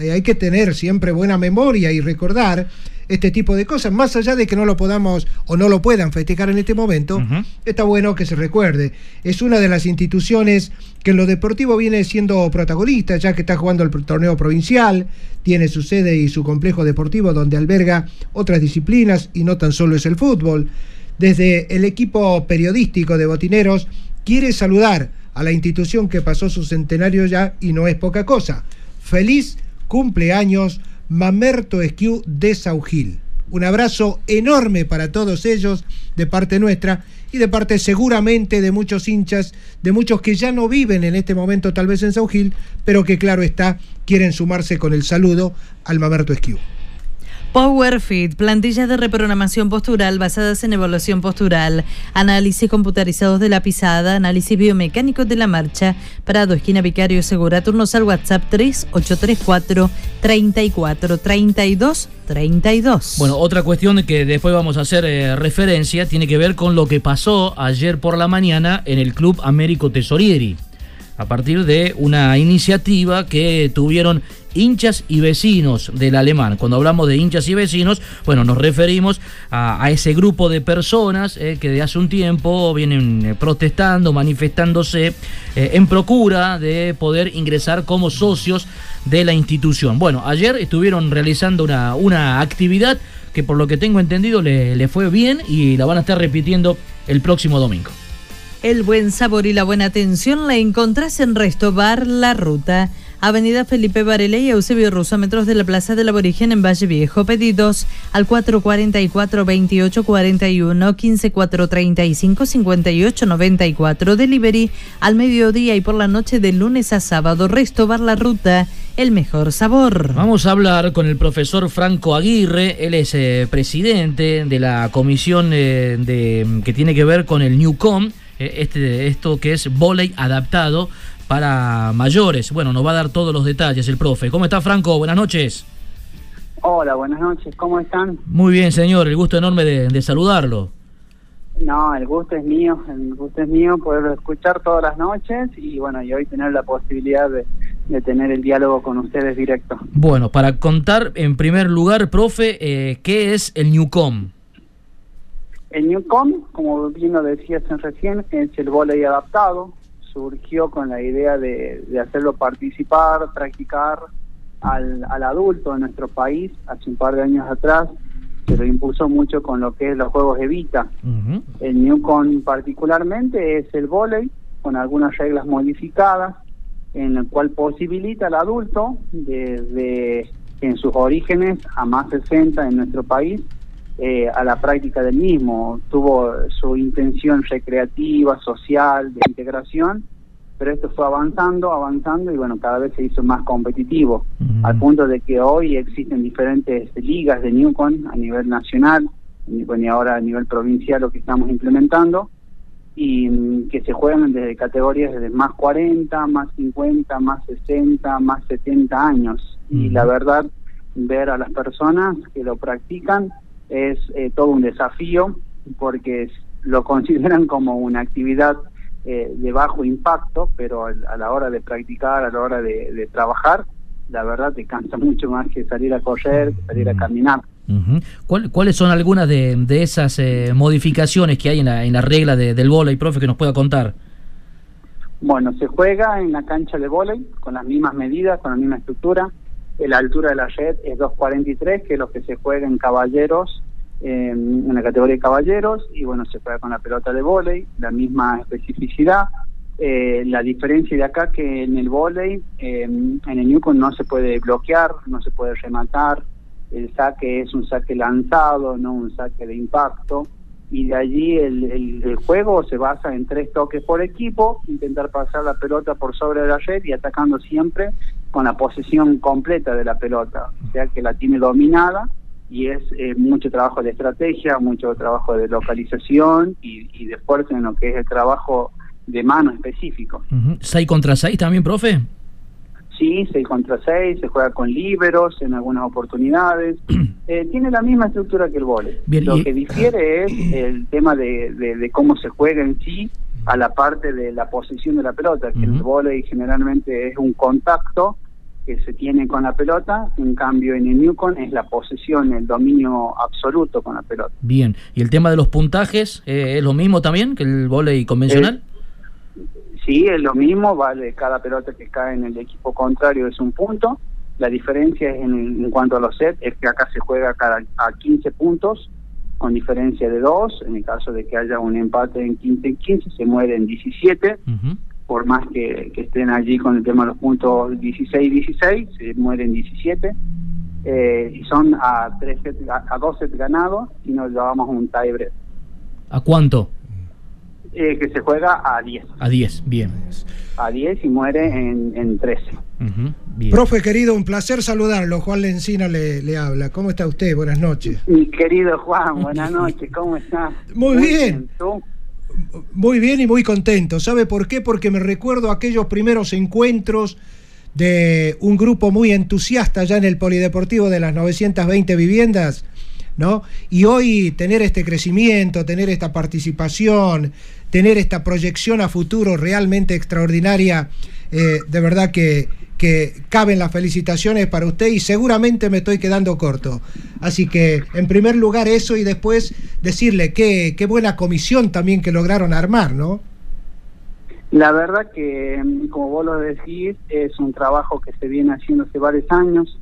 Speaker 6: Eh, Hay que tener siempre buena memoria y recordar este tipo de cosas, más allá de que no lo podamos o no lo puedan festejar en este momento, está bueno que se recuerde. Es una de las instituciones que en lo deportivo viene siendo protagonista, ya que está jugando el torneo provincial, tiene su sede y su complejo deportivo donde alberga otras disciplinas y no tan solo es el fútbol. Desde el equipo periodístico de Botineros quiere saludar a la institución que pasó su centenario ya y no es poca cosa. Feliz cumpleaños Mamerto Esquiú de Saugil. Un abrazo enorme para todos ellos de parte nuestra y de parte seguramente de muchos hinchas, de muchos que ya no viven en este momento tal vez en Saugil, pero que claro está, quieren sumarse con el saludo al Mamerto Esquiú.
Speaker 5: PowerFit, plantillas de reprogramación postural basadas en evaluación postural, análisis computarizados de la pisada, análisis biomecánicos de la marcha, Prado, esquina Vicario Segura, turnos al WhatsApp 3834 34 32 32.
Speaker 4: Bueno, otra cuestión que después vamos a hacer eh, referencia tiene que ver con lo que pasó ayer por la mañana en el Club Américo Tesorieri, a partir de una iniciativa que tuvieron hinchas y vecinos del alemán. Cuando hablamos de hinchas y vecinos, bueno, nos referimos a, ese grupo de personas eh, que de hace un tiempo vienen eh, protestando, manifestándose eh, en procura de poder ingresar como socios de la institución. Bueno, ayer estuvieron realizando una, una actividad que por lo que tengo entendido le, le fue bien y la van a estar repitiendo el próximo domingo.
Speaker 5: El buen sabor y la buena atención la encontrás en Resto Bar La Ruta. Avenida Felipe Varela y Eusebio Russo, metros de la Plaza del Aborigen en Valle Viejo. Pedidos al 444-2841, 15435-5894. Delivery al mediodía y por la noche de lunes a sábado. Resto Bar La Ruta, el mejor sabor.
Speaker 4: Vamos a hablar con el profesor Franco Aguirre, él es eh, presidente de la comisión eh, de, que tiene que ver con el Newcom, eh, este, esto que es volei adaptado para mayores. Bueno, nos va a dar todos los detalles el profe. ¿Cómo está Franco? Buenas noches.
Speaker 19: Hola, buenas noches, ¿cómo están?
Speaker 4: Muy bien, señor, el gusto enorme de, de saludarlo.
Speaker 19: No, el gusto es mío, el gusto es mío poderlo escuchar todas las noches y bueno, y hoy tener la posibilidad de, de tener el diálogo con ustedes directo.
Speaker 4: Bueno, para contar en primer lugar, profe, eh, ¿qué es el Newcom?
Speaker 19: El Newcom, como bien lo decías recién, es el volei adaptado, surgió con la idea de, de hacerlo participar, practicar al, al adulto en nuestro país hace un par de años atrás se lo impulsó mucho con lo que es los juegos Evita. El Newcom particularmente es el volei con algunas reglas modificadas en el cual posibilita al adulto desde en sus orígenes a más 60 en nuestro país eh, a la práctica del mismo. Tuvo su intención recreativa, social, de integración, pero esto fue avanzando, avanzando y bueno, cada vez se hizo más competitivo, al punto de que hoy existen diferentes ligas de Newcom a nivel nacional, y bueno, y ahora a nivel provincial lo que estamos implementando, y mm, que se juegan desde categorías desde más 40, más 50, más 60, más 70 años. Y la verdad, ver a las personas que lo practican es eh, todo un desafío porque lo consideran como una actividad eh, de bajo impacto, pero al- a la hora de practicar, a la hora de, de trabajar, la verdad te cansa mucho más que salir a correr, que salir a caminar.
Speaker 4: ¿Cuál- ¿Cuáles son algunas de, de esas eh, modificaciones que hay en la, en la regla de- del volei, profe, que nos pueda contar?
Speaker 19: Bueno, se juega en la cancha de vóley con las mismas medidas, con la misma estructura. La altura de la red es 2.43, que es lo que se juega en caballeros, eh, en la categoría de caballeros, y bueno, se juega con la pelota de vóley, la misma especificidad. Eh, la diferencia de acá que en el vóley, eh, en el Newcom no se puede bloquear, no se puede rematar, el saque es un saque lanzado, no un saque de impacto y de allí el, el- juego se basa en tres toques por equipo, intentar pasar la pelota por sobre la red y atacando siempre con la posesión completa de la pelota, o sea que la tiene dominada y es eh, mucho trabajo de estrategia, mucho trabajo de localización y, y de fuerza en lo que es el trabajo de mano específico.
Speaker 4: Ujú. ¿6 contra 6 también, profe?
Speaker 19: Sí, 6 contra 6, se juega con liberos en algunas oportunidades. Eh, tiene la misma estructura que el vóley.
Speaker 4: Bien,
Speaker 19: Lo
Speaker 4: y-
Speaker 19: que difiere es el tema de, de- de cómo se juega en sí a la parte de la posición de la pelota, que el vóley generalmente es un contacto que se tiene con la pelota, en cambio en el Newcom es la posesión, el dominio absoluto con la pelota.
Speaker 4: Bien. ¿Y el tema de los puntajes eh, es lo mismo también que el volei convencional?
Speaker 19: Sí, es lo mismo, vale, cada pelota que cae en el equipo contrario es un punto. La diferencia es en, en cuanto a los sets, es que acá se juega cada, a 15 puntos, con diferencia de 2. En el caso de que haya un empate en 15 en 15, se muere en 17. Por más que, que estén allí con el tema de los puntos 16-16, se muere en 17. Eh, y son a, tres sets, a, a dos sets ganados y nos llevamos un tiebreak,
Speaker 4: ¿A cuánto?
Speaker 19: Eh, que se juega a 10.
Speaker 4: A 10, bien.
Speaker 19: A 10 y muere en, en 13.
Speaker 6: Profe querido, un placer saludarlo. Juan Lencina le, le habla. ¿Cómo está usted? Buenas noches.
Speaker 19: Mi querido Juan, buenas noches, ¿cómo estás?
Speaker 6: Muy bien.
Speaker 19: ¿Tú?
Speaker 6: Muy bien y muy contento. ¿Sabe por qué? Porque me recuerdo aquellos primeros encuentros de un grupo muy entusiasta ya en el Polideportivo de las 920 viviendas, ¿no? Y hoy tener este crecimiento, tener esta participación, tener esta proyección a futuro realmente extraordinaria, eh, de verdad que, que caben las felicitaciones para usted y seguramente me estoy quedando corto. Así que, en primer lugar, eso y después decirle que qué buena comisión también que lograron armar, ¿no?
Speaker 19: La verdad que, como vos lo decís, es un trabajo que se viene haciendo hace varios años.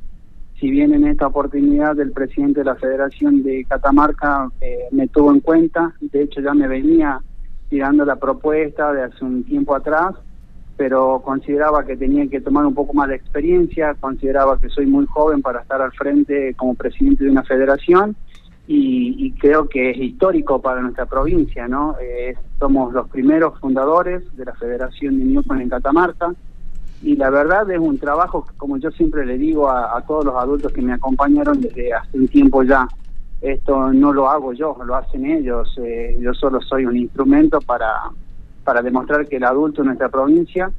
Speaker 19: Si bien en esta oportunidad el presidente de la Federación de Catamarca eh, me tuvo en cuenta, de hecho ya me venía tirando la propuesta de hace un tiempo atrás, pero consideraba que tenía que tomar un poco más de experiencia, consideraba que soy muy joven para estar al frente como presidente de una federación y, creo que es histórico para nuestra provincia, ¿no? Eh, somos los primeros fundadores de la Federación de Newcon en Catamarca y la verdad es un trabajo que, como yo siempre le digo a todos los adultos que me acompañaron desde hace un tiempo ya, esto no lo hago yo, lo hacen ellos, eh, yo solo soy un instrumento para, para demostrar que el adulto en nuestra provincia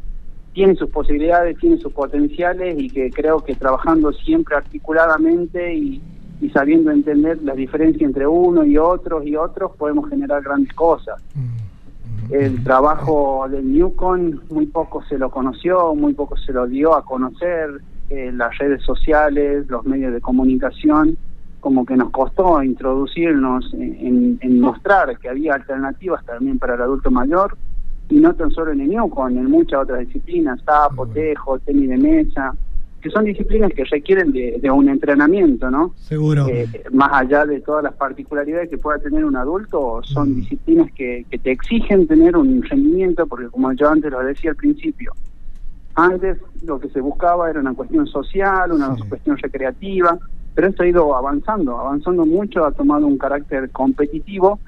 Speaker 19: tiene sus posibilidades, tiene sus potenciales y que creo que trabajando siempre articuladamente y, y sabiendo entender la diferencia entre uno y otros y otros podemos generar grandes cosas. El trabajo del Newcon muy poco se lo conoció, muy poco se lo dio a conocer, eh, las redes sociales, los medios de comunicación, como que nos costó introducirnos en, en- mostrar que había alternativas también para el adulto mayor, y no tan solo en el Newcon, en muchas otras disciplinas, sapo, tejo, tenis de mesa, que son disciplinas que requieren de, de un entrenamiento, ¿no?
Speaker 6: Seguro.
Speaker 19: Eh, más allá de todas las particularidades que pueda tener un adulto, son disciplinas que, que te exigen tener un rendimiento, porque como yo antes lo decía al principio, antes lo que se buscaba era una cuestión social, una cuestión recreativa, pero esto ha ido avanzando, avanzando mucho, ha tomado un carácter competitivo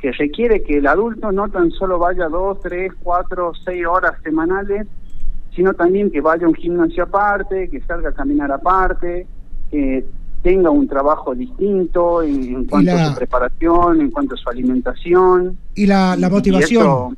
Speaker 19: que requiere que el adulto no tan solo vaya dos, tres, cuatro, seis horas semanales, sino también que vaya a un gimnasio aparte, que salga a caminar aparte, que tenga un trabajo distinto en, en cuanto a su preparación, en cuanto a su alimentación.
Speaker 6: Y la, la
Speaker 19: Y- y
Speaker 6: motivación.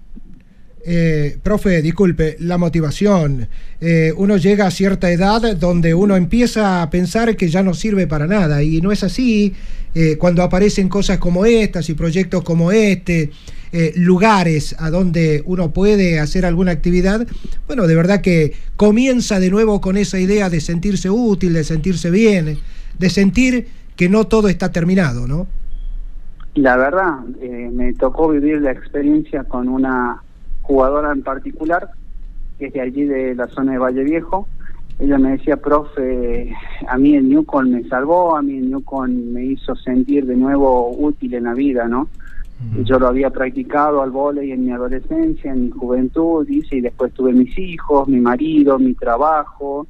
Speaker 6: Eh, profe, disculpe, la motivación. Eh, uno llega a cierta edad donde uno empieza a pensar que ya no sirve para nada y no es así. Eh, cuando aparecen cosas como estas y proyectos como este, eh, lugares a donde uno puede hacer alguna actividad, bueno, de verdad que comienza de nuevo con esa idea de sentirse útil, de sentirse bien, de sentir que no todo está terminado, ¿no?
Speaker 19: La verdad, me tocó vivir la experiencia con una jugadora en particular, que es de allí de la zona de Valle Viejo. Ella me decía, profe, a mí el Newcon me salvó, a mí el Newcon me hizo sentir de nuevo útil en la vida, ¿no? Yo lo había practicado al vóley en mi adolescencia, en mi juventud, dice, y después tuve mis hijos, mi marido, mi trabajo,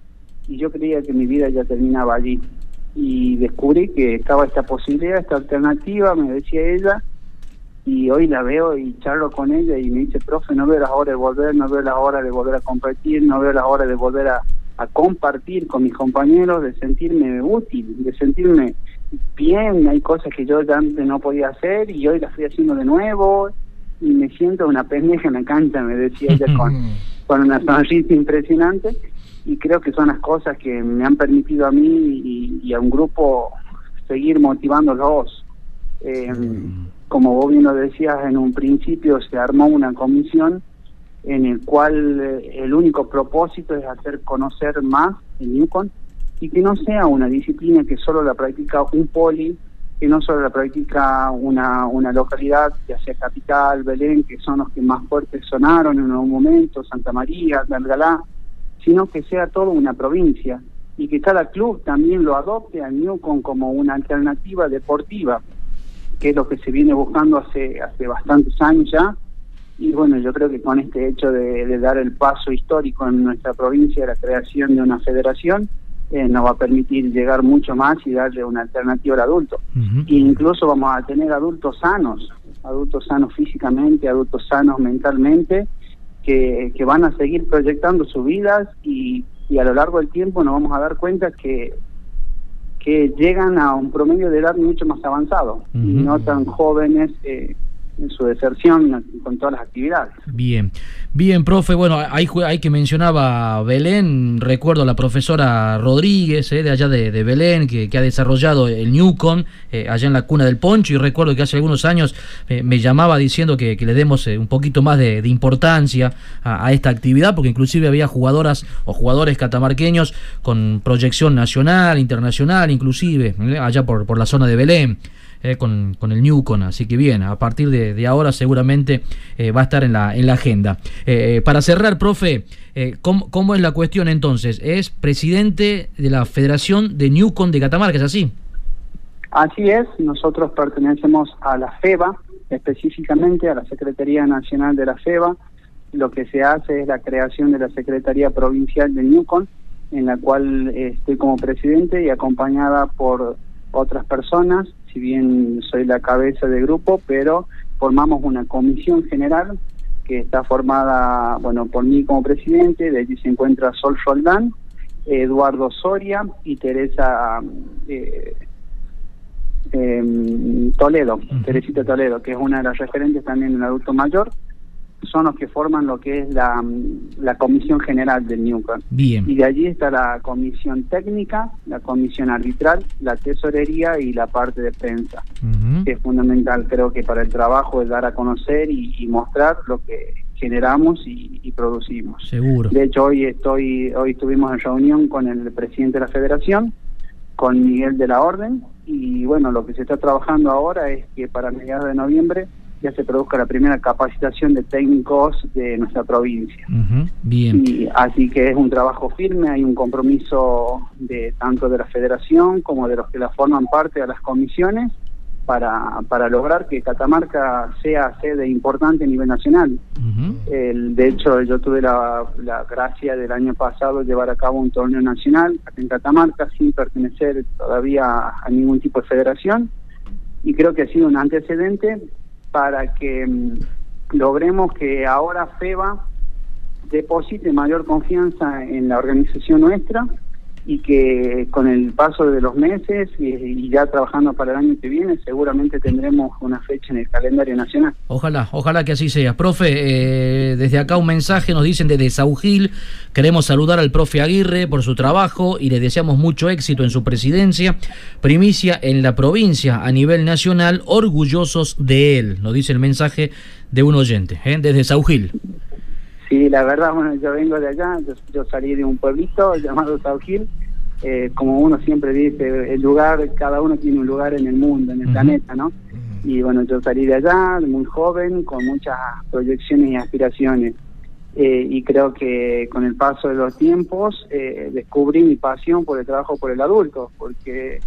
Speaker 19: y yo creía que mi vida ya terminaba allí. Y descubrí que estaba esta posibilidad, esta alternativa, me decía ella, y hoy la veo y charlo con ella y me dice, profe, no veo las horas de volver, no veo las horas de volver a competir, no veo las horas de volver a, a compartir con mis compañeros, de sentirme útil, de sentirme bien, hay cosas que yo ya antes no podía hacer y hoy las estoy haciendo de nuevo y me siento una pendeja en la cancha, me decía ella con, con una sonrisa impresionante. Y creo que son las cosas que me han permitido a mí y, y a un grupo seguir motivándolos. Eh, como vos bien lo decías, en un principio se armó una comisión en el cual eh, el único propósito es hacer conocer más el Newcon y que no sea una disciplina que solo la practica un poli, que no solo la practica una, una localidad, ya sea Capital, Belén, que son los que más fuertes sonaron en un momento, Santa María, Galgalá, sino que sea toda una provincia y que cada club también lo adopte al Newcon como una alternativa deportiva, que es lo que se viene buscando hace, hace bastantes años ya. Y bueno, yo creo que con este hecho de, de dar el paso histórico en nuestra provincia de la creación de una federación, eh, nos va a permitir llegar mucho más y darle una alternativa al adulto. E incluso vamos a tener adultos sanos, adultos sanos físicamente, adultos sanos mentalmente, que, que van a seguir proyectando sus vidas y, y a lo largo del tiempo nos vamos a dar cuenta que que llegan a un promedio de edad mucho más avanzado y no tan jóvenes eh, en su deserción con todas las actividades.
Speaker 4: Bien, bien, profe. Bueno, jue- ahí que mencionaba Belén, recuerdo a la profesora Rodríguez, eh, de allá de, de Belén, que, ha desarrollado el Newcon, eh, allá en la cuna del Poncho, y recuerdo que hace algunos años eh, me llamaba diciendo que, le demos eh, un poquito más de, importancia a, a esta actividad, porque inclusive había jugadoras o jugadores catamarqueños con proyección nacional, internacional, inclusive, allá por, por la zona de Belén eh, con, con el Newcon. Así que bien, a partir de, de ahora seguramente eh, va a estar en la, en la agenda. Eh, eh, para cerrar, profe, eh, ¿cómo, cómo es la cuestión entonces? Es presidente de la Federación de Newcon de Catamarca, ¿es así?
Speaker 19: Así es, nosotros pertenecemos a la FEBA, específicamente a la Secretaría Nacional de la FEBA, lo que se hace es la creación de la Secretaría Provincial de Newcon, en la cual estoy como presidente y acompañada por otras personas, si bien soy la cabeza del grupo, pero formamos una comisión general que está formada, bueno, por mí como presidente, de allí se encuentra Sol Roldán, Eduardo Soria y Teresa eh, em, Toledo, Teresita Toledo, que es una de las referentes también en adulto mayor, son los que forman lo que es la, la comisión general del Newcom.
Speaker 4: Bien.
Speaker 19: Y de allí está la comisión técnica, la comisión arbitral, la tesorería y la parte de prensa, que es fundamental creo que para el trabajo es dar a conocer y, y mostrar lo que generamos y, y producimos.
Speaker 4: Seguro.
Speaker 19: De hecho, hoy estoy, hoy estuvimos en reunión con el presidente de la Federación, con Miguel de la Orden, y bueno, lo que se está trabajando ahora es que para mediados de noviembre ya se produzca la primera capacitación de técnicos de nuestra provincia.
Speaker 4: Bien.
Speaker 19: Y así que es un trabajo firme, hay un compromiso de tanto de la Federación como de los que la forman parte de las comisiones para, para lograr que Catamarca sea sede importante a nivel nacional. El, de hecho, yo tuve la, la gracia del año pasado llevar a cabo un torneo nacional en Catamarca sin pertenecer todavía a ningún tipo de federación y creo que ha sido un antecedente para que mm, logremos que ahora FEBA deposite mayor confianza en la organización nuestra y que con el paso de los meses y, ya trabajando para el año que viene seguramente tendremos una fecha en el calendario nacional.
Speaker 4: Ojalá, ojalá que así sea. Profe, eh, desde acá un mensaje nos dicen desde Saugil, queremos saludar al profe Aguirre por su trabajo y le deseamos mucho éxito en su presidencia, primicia en la provincia a nivel nacional, orgullosos de él, nos dice el mensaje de un oyente, ¿eh? desde Saugil.
Speaker 19: Sí, la verdad, bueno, yo vengo de allá, yo, yo salí de un pueblito llamado Saugil, eh, como uno siempre dice, el lugar, cada uno tiene un lugar en el mundo, en el planeta, ¿no? Y bueno, yo salí de allá, muy joven, con muchas proyecciones y aspiraciones. Eh, y creo que con el paso de los tiempos eh, descubrí mi pasión por el trabajo por el adulto, porque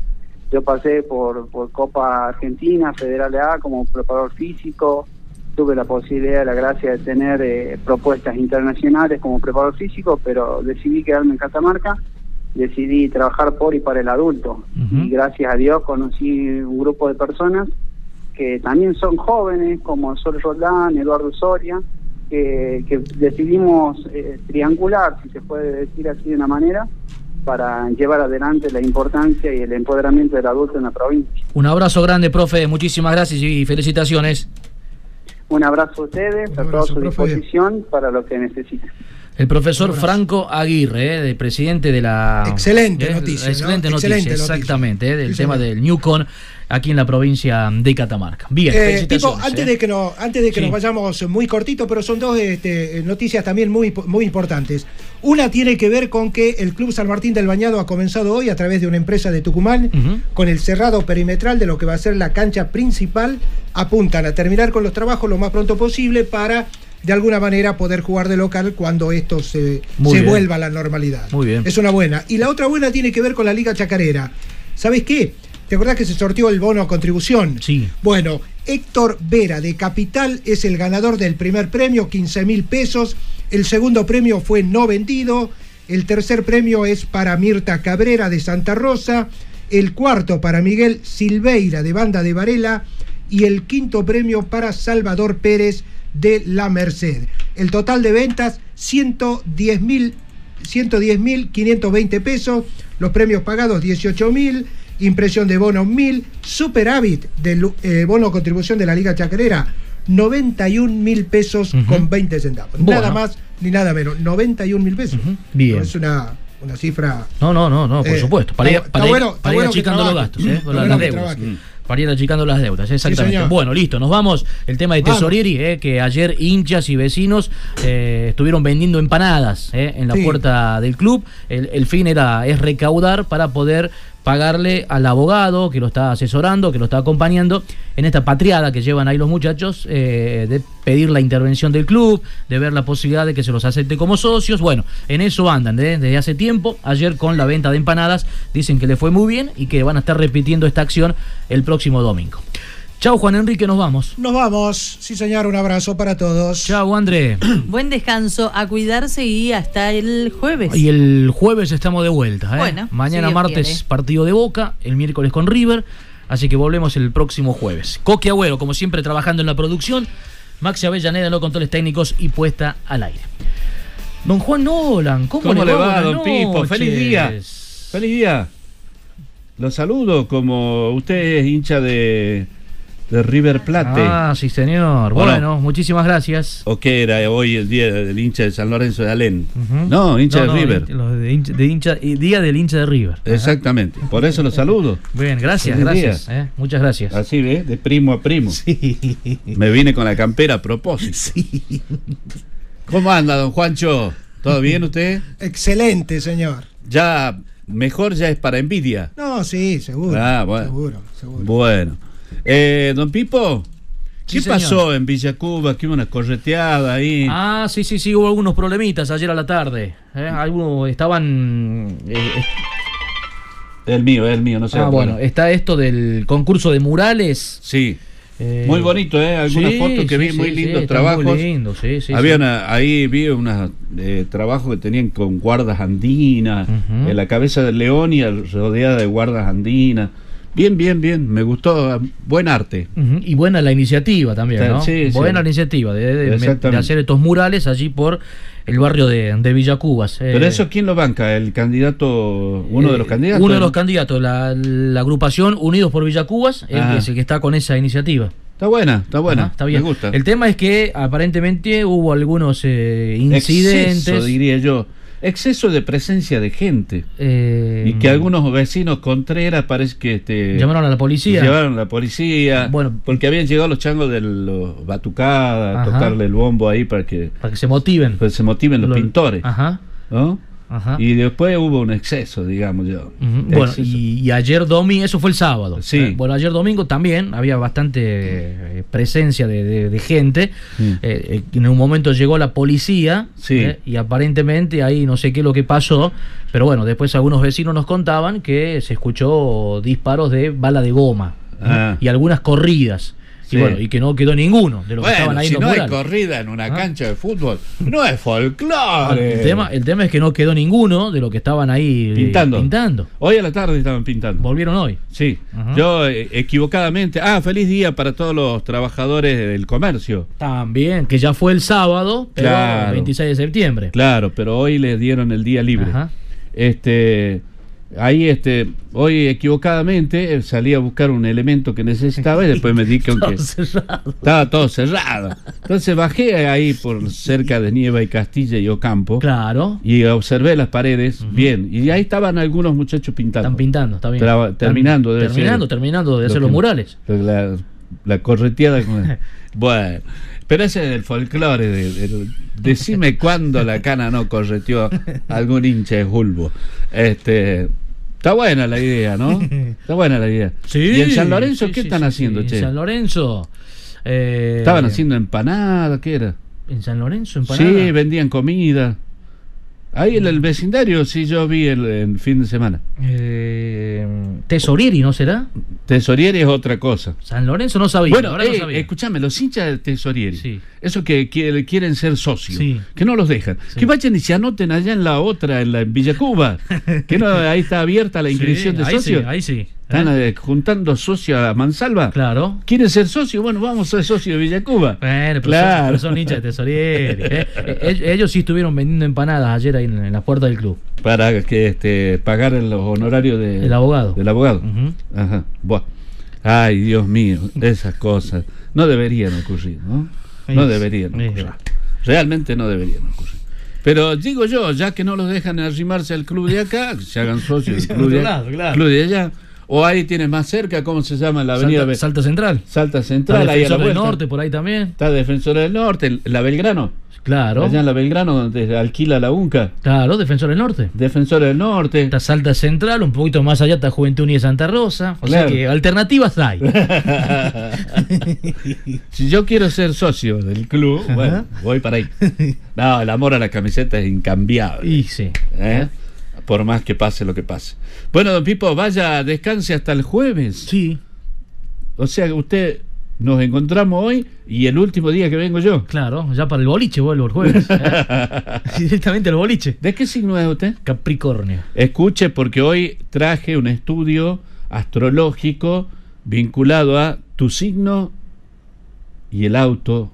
Speaker 19: yo pasé por, por Copa Argentina, Federal A, como preparador físico, tuve la posibilidad, la gracia de tener eh, propuestas internacionales como preparador físico, pero decidí quedarme en Catamarca, decidí trabajar por y para el adulto. Y gracias a Dios conocí un grupo de personas que también son jóvenes, como Sol Roldán, Eduardo Soria, que, que decidimos eh, triangular, si se puede decir así de una manera, para llevar adelante la importancia y el empoderamiento del adulto en la provincia.
Speaker 4: Un abrazo grande, profe, muchísimas gracias y felicitaciones.
Speaker 19: Un abrazo a ustedes, a toda su disposición para lo que necesiten.
Speaker 4: El profesor Franco Aguirre, eh, de presidente de la...
Speaker 6: Excelente
Speaker 4: eh,
Speaker 6: noticia, ¿no?
Speaker 4: Excelente noticia,
Speaker 6: Excelente noticia.
Speaker 4: exactamente, eh, del tema del Newcon aquí en la provincia de Catamarca. Bien,
Speaker 6: Eh. Pipo, antes
Speaker 4: eh.
Speaker 6: de que, no, antes de que
Speaker 4: Sí.
Speaker 6: nos vayamos muy cortito, pero son dos este, noticias también muy, muy importantes. Una tiene que ver con que el Club San Martín del Bañado ha comenzado hoy a través de una empresa de Tucumán con el cerrado perimetral de lo que va a ser la cancha principal. Apuntan a terminar con los trabajos lo más pronto posible para de alguna manera poder jugar de local cuando esto se, vuelva a la normalidad.
Speaker 4: Muy bien.
Speaker 6: Es una buena. Y la otra buena tiene que ver con la Liga Chacarera. ¿Sabes qué? ¿Te acordás que se sortió el bono a contribución?
Speaker 4: Sí.
Speaker 6: Bueno, Héctor Vera de Capital es el ganador del primer premio, 15 mil pesos. El segundo premio fue no vendido. El tercer premio es para Mirta Cabrera de Santa Rosa. El cuarto para Miguel Silveira de Banda de Varela. Y el quinto premio para Salvador Pérez de La Merced. El total de ventas, 110 mil 110.520 pesos, los premios pagados 18.000, impresión de bono 1.000, superávit del eh, bono contribución de la Liga Chacarera 91.000 pesos con 20 centavos.
Speaker 4: Bueno.
Speaker 6: Nada más ni nada menos, 91.000 pesos.
Speaker 4: Bien.
Speaker 6: No es una, una cifra...
Speaker 4: No, no, no, no, por
Speaker 6: Eh,
Speaker 4: supuesto. Para, ir, para
Speaker 6: está
Speaker 4: ir-
Speaker 6: bueno- está
Speaker 4: para ir
Speaker 6: bueno que
Speaker 4: achicando los gastos, ¿eh? Las, deudas. Para ir achicando las deudas, exactamente. bueno, listo, nos vamos. El tema de
Speaker 6: Vamos.
Speaker 4: Tesorieri, eh, que ayer hinchas y vecinos eh, estuvieron vendiendo empanadas eh, en la
Speaker 6: Sí.
Speaker 4: puerta del club. El, el fin era es recaudar para poder pagarle al abogado que lo está asesorando, que lo está acompañando en esta patriada que llevan ahí los muchachos, eh, de pedir la intervención del club, de ver la posibilidad de que se los acepte como socios. Bueno, en eso andan ¿eh? desde hace tiempo. Ayer con la venta de empanadas dicen que le fue muy bien y que van a estar repitiendo esta acción el próximo domingo. Chau, Juan Enrique, nos vamos.
Speaker 6: Nos vamos. Sí, señor, un abrazo para todos.
Speaker 4: Chau, André.
Speaker 5: Buen descanso, a cuidarse y hasta el jueves.
Speaker 4: Y el jueves estamos de vuelta. ¿eh?
Speaker 5: Bueno,
Speaker 4: Mañana martes
Speaker 5: quiere.
Speaker 4: partido de Boca, el miércoles con River. Así que volvemos el próximo jueves. Coque Agüero, como siempre, trabajando en la producción. Maxi Avellaneda los controles técnicos y puesta al aire. Don Juan Nolan, ¿cómo,
Speaker 20: ¿Cómo le va, don Pipo? Feliz día. Feliz día. Lo saludo como usted es hincha de, de River Plate.
Speaker 4: Ah, sí, señor. Bueno, muchísimas gracias.
Speaker 20: ¿O qué era hoy el día del hincha de San Lorenzo de Alén? No, hincha
Speaker 4: No,
Speaker 20: de
Speaker 4: no,
Speaker 20: River.
Speaker 4: de hincha- de hincha- y día del hincha de River.
Speaker 20: Exactamente. Por eso lo saludo.
Speaker 4: Bien, gracias, gracias. eh, Muchas gracias.
Speaker 20: Así ve, de primo a primo. Me vine con la campera a propósito. ¿Cómo anda, don Juancho? ¿Todo bien usted?
Speaker 6: Excelente, señor.
Speaker 20: Ya, mejor ya es para envidia.
Speaker 6: No, sí, seguro.
Speaker 20: Ah, bueno.
Speaker 6: Seguro, seguro.
Speaker 20: Bueno. Eh, don Pipo,
Speaker 4: Sí,
Speaker 20: ¿qué
Speaker 4: señor.
Speaker 20: pasó en Villa Cuba? Que hubo una correteada ahí.
Speaker 4: Ah, sí, sí, sí, hubo algunos problemitas ayer a la tarde. ¿eh? Algunos estaban... eh, eh,
Speaker 20: El mío, el mío, no sé.
Speaker 4: ah, bueno, está esto del concurso de murales.
Speaker 20: Sí.
Speaker 4: Eh,
Speaker 20: Muy bonito, ¿eh? Algunas
Speaker 4: sí,
Speaker 20: fotos que
Speaker 4: sí,
Speaker 20: vi, muy lindos trabajos.
Speaker 4: Muy lindo, sí, sí.
Speaker 20: Había
Speaker 4: sí.
Speaker 20: una- ahí vi unos trabajos que tenían con guardas andinas, en la cabeza del león y rodeada de guardas andinas. Bien, bien, bien, me gustó, buen arte.
Speaker 4: Y buena la iniciativa también, ¿no?
Speaker 20: Sí, sí.
Speaker 4: buena la iniciativa de, de- de
Speaker 20: Exactamente.
Speaker 4: hacer estos murales allí por el barrio de, de Villacubas. eh.
Speaker 20: Pero eso, ¿quién lo banca? ¿El candidato, uno de los
Speaker 4: Eh,
Speaker 20: candidatos?
Speaker 4: Uno de los candidatos, la, la agrupación Unidos por Villacubas, él
Speaker 20: Ajá.
Speaker 4: es el que está con esa iniciativa.
Speaker 20: Está buena, está buena,
Speaker 4: Ajá, está bien.
Speaker 20: me gusta.
Speaker 4: El tema es que aparentemente hubo algunos eh, incidentes.
Speaker 20: Exceso, diría yo. Exceso de presencia de gente.
Speaker 4: eh,
Speaker 20: Y que algunos vecinos Contreras parece que este,
Speaker 4: Llamaron a la policía.
Speaker 20: Llevaron a la policía.
Speaker 4: Bueno.
Speaker 20: porque habían llegado los changos de los Batucada a tocarle el bombo ahí para que,
Speaker 4: para que se motiven.
Speaker 20: pues, se motiven los
Speaker 4: Lo-
Speaker 20: pintores.
Speaker 4: Ajá.
Speaker 20: ¿no?
Speaker 4: Ajá.
Speaker 20: Y después hubo un exceso, digamos yo.
Speaker 4: Bueno, y, y ayer domingo, eso fue el sábado.
Speaker 20: Sí.
Speaker 4: Eh, bueno, ayer domingo también había bastante eh, presencia de, de- de gente. Eh, en un momento llegó la policía
Speaker 20: Sí.
Speaker 4: y aparentemente ahí no sé qué es lo que pasó, pero bueno, después algunos vecinos nos contaban que se escuchó disparos de bala de goma.
Speaker 20: Ah.
Speaker 4: y algunas corridas.
Speaker 20: Sí.
Speaker 4: Y bueno, y que no quedó ninguno de los que
Speaker 20: Bueno,
Speaker 4: estaban ahí
Speaker 20: si no hay corrida en una
Speaker 4: Ah.
Speaker 20: cancha de fútbol, no es folclore.
Speaker 4: El tema, el tema es que no quedó ninguno de los que estaban ahí eh,
Speaker 20: Pintando.
Speaker 4: pintando.
Speaker 20: Hoy a la tarde estaban pintando.
Speaker 4: Volvieron hoy.
Speaker 20: Sí,
Speaker 4: Ajá.
Speaker 20: yo eh, equivocadamente. Ah, feliz día para todos los trabajadores del comercio.
Speaker 4: También, que ya fue el sábado, pero
Speaker 20: Claro.
Speaker 4: 26 de septiembre.
Speaker 20: Claro, pero hoy les dieron el día libre.
Speaker 4: Ajá.
Speaker 20: Este, ahí, este, hoy equivocadamente eh, salí a buscar un elemento que necesitaba y después me di que
Speaker 4: Todo cerrado.
Speaker 20: estaba todo cerrado. Entonces bajé ahí por cerca de Nieva y Castilla y Ocampo.
Speaker 4: Claro.
Speaker 20: Y observé las paredes bien. Y ahí estaban algunos muchachos pintando.
Speaker 4: Están pintando, está bien.
Speaker 20: Traba- terminando, debe
Speaker 4: terminando,
Speaker 20: ser.
Speaker 4: terminando de hacer los murales.
Speaker 20: La, la correteada. con- bueno, pero ese es el folclore. De, de- decime cuándo la cana no correteó algún hincha de Julbo. Este, está buena la idea, ¿no? Está buena la idea.
Speaker 4: Sí,
Speaker 20: ¿Y en San Lorenzo
Speaker 4: sí,
Speaker 20: qué
Speaker 4: sí,
Speaker 20: están haciendo, che?
Speaker 4: En San Lorenzo. eh,
Speaker 20: ¿Estaban haciendo empanadas? ¿Qué era?
Speaker 4: En San Lorenzo, empanada.
Speaker 20: Sí, vendían comida. Ahí en el vecindario sí yo vi el, el fin de semana.
Speaker 4: Eh, Tesorieri, ¿no será?
Speaker 20: Tesorieri es otra cosa.
Speaker 4: San Lorenzo no sabía.
Speaker 20: Bueno,
Speaker 4: ahora no
Speaker 20: eh,
Speaker 4: sabía.
Speaker 20: escúchame, los hinchas de Tesorieri, esos que, quiere- quieren ser socios,
Speaker 4: Sí.
Speaker 20: que no los dejan, que vayan y se anoten allá en la otra, en la en Villa Cuba, que no, ahí está abierta la
Speaker 4: Sí,
Speaker 20: inscripción de
Speaker 4: ahí
Speaker 20: socios.
Speaker 4: sí, ahí sí.
Speaker 20: Están eh, juntando socios a Mansalva.
Speaker 4: Claro.
Speaker 20: ¿Quieren ser socios? Bueno, vamos a ser socios de Villa Cuba.
Speaker 4: Bueno, pero,
Speaker 20: Claro.
Speaker 4: son, pero son hinchas de Tesorieri. eh. Eh, Ellos sí estuvieron vendiendo empanadas ayer ahí en, la puerta del club.
Speaker 20: Para que este, pagar los honorarios de-
Speaker 4: El abogado.
Speaker 20: del abogado. Ajá. Buah. Ay, Dios mío, esas cosas no deberían ocurrir, ¿no? No deberían ocurrir. Realmente no deberían ocurrir. Pero digo yo, ya que no los dejan arrimarse al club de acá, que se hagan socios del club de, club de allá. O ahí tienes más cerca, ¿cómo se llama? La avenida
Speaker 4: Salta, Salta Central.
Speaker 20: Salta Central, ahí a la
Speaker 4: del. Norte, por ahí también.
Speaker 20: Está Defensor del Norte, la Belgrano.
Speaker 4: Claro.
Speaker 20: Allá en la Belgrano, donde alquila la UNCA.
Speaker 4: Claro, Defensor del Norte.
Speaker 20: Defensor del Norte.
Speaker 4: Está Salta Central, un poquito más allá está Juventud Unida Santa Rosa. O
Speaker 20: Claro.
Speaker 4: sea que alternativas hay.
Speaker 20: si yo quiero ser socio del club,
Speaker 4: Ajá.
Speaker 20: bueno, voy para ahí. No, el amor a la camiseta es incambiable.
Speaker 4: Y sí.
Speaker 20: ¿eh? Por más que pase lo que pase. Bueno, don Pipo, vaya, descanse hasta el jueves.
Speaker 4: Sí.
Speaker 20: O sea, usted nos encontramos hoy y el último día que vengo yo.
Speaker 4: Claro, ya para el boliche vuelvo el jueves. ¿eh? Directamente al boliche.
Speaker 20: ¿De qué signo es usted?
Speaker 4: Capricornio.
Speaker 20: Escuche porque hoy traje un estudio astrológico vinculado a tu signo y el auto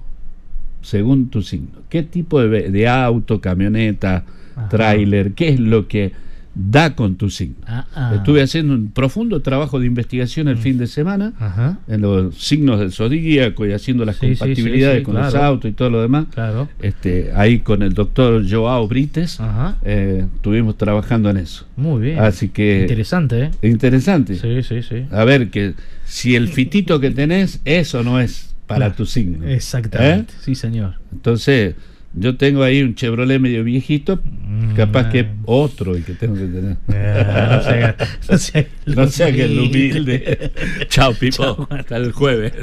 Speaker 20: según tu signo. ¿Qué tipo de, de auto, camioneta, tráiler, qué es lo que da con tu signo?
Speaker 4: Ah, ah.
Speaker 20: Estuve haciendo un profundo trabajo de investigación el fin de semana
Speaker 4: Ajá.
Speaker 20: en los signos del zodíaco y haciendo las
Speaker 4: Sí, sí, sí,
Speaker 20: compatibilidades
Speaker 4: sí,
Speaker 20: con los autos y todo lo demás.
Speaker 4: Claro.
Speaker 20: Este, ahí con el doctor Joao Brites eh, estuvimos trabajando en eso.
Speaker 4: Muy bien.
Speaker 20: Así que
Speaker 4: Interesante, ¿eh?
Speaker 20: interesante.
Speaker 4: Sí, sí, sí.
Speaker 20: A ver que si el fitito que tenés, eso no es para tu signo.
Speaker 4: Exactamente.
Speaker 20: ¿Eh?
Speaker 4: Sí, señor.
Speaker 20: Entonces, yo tengo ahí un Chevrolet medio viejito, capaz que otro el que tengo que tener.
Speaker 4: Ah, no sea- no sea el
Speaker 20: No sea que el
Speaker 4: humilde.
Speaker 20: Chao, Pipo. Hasta el jueves.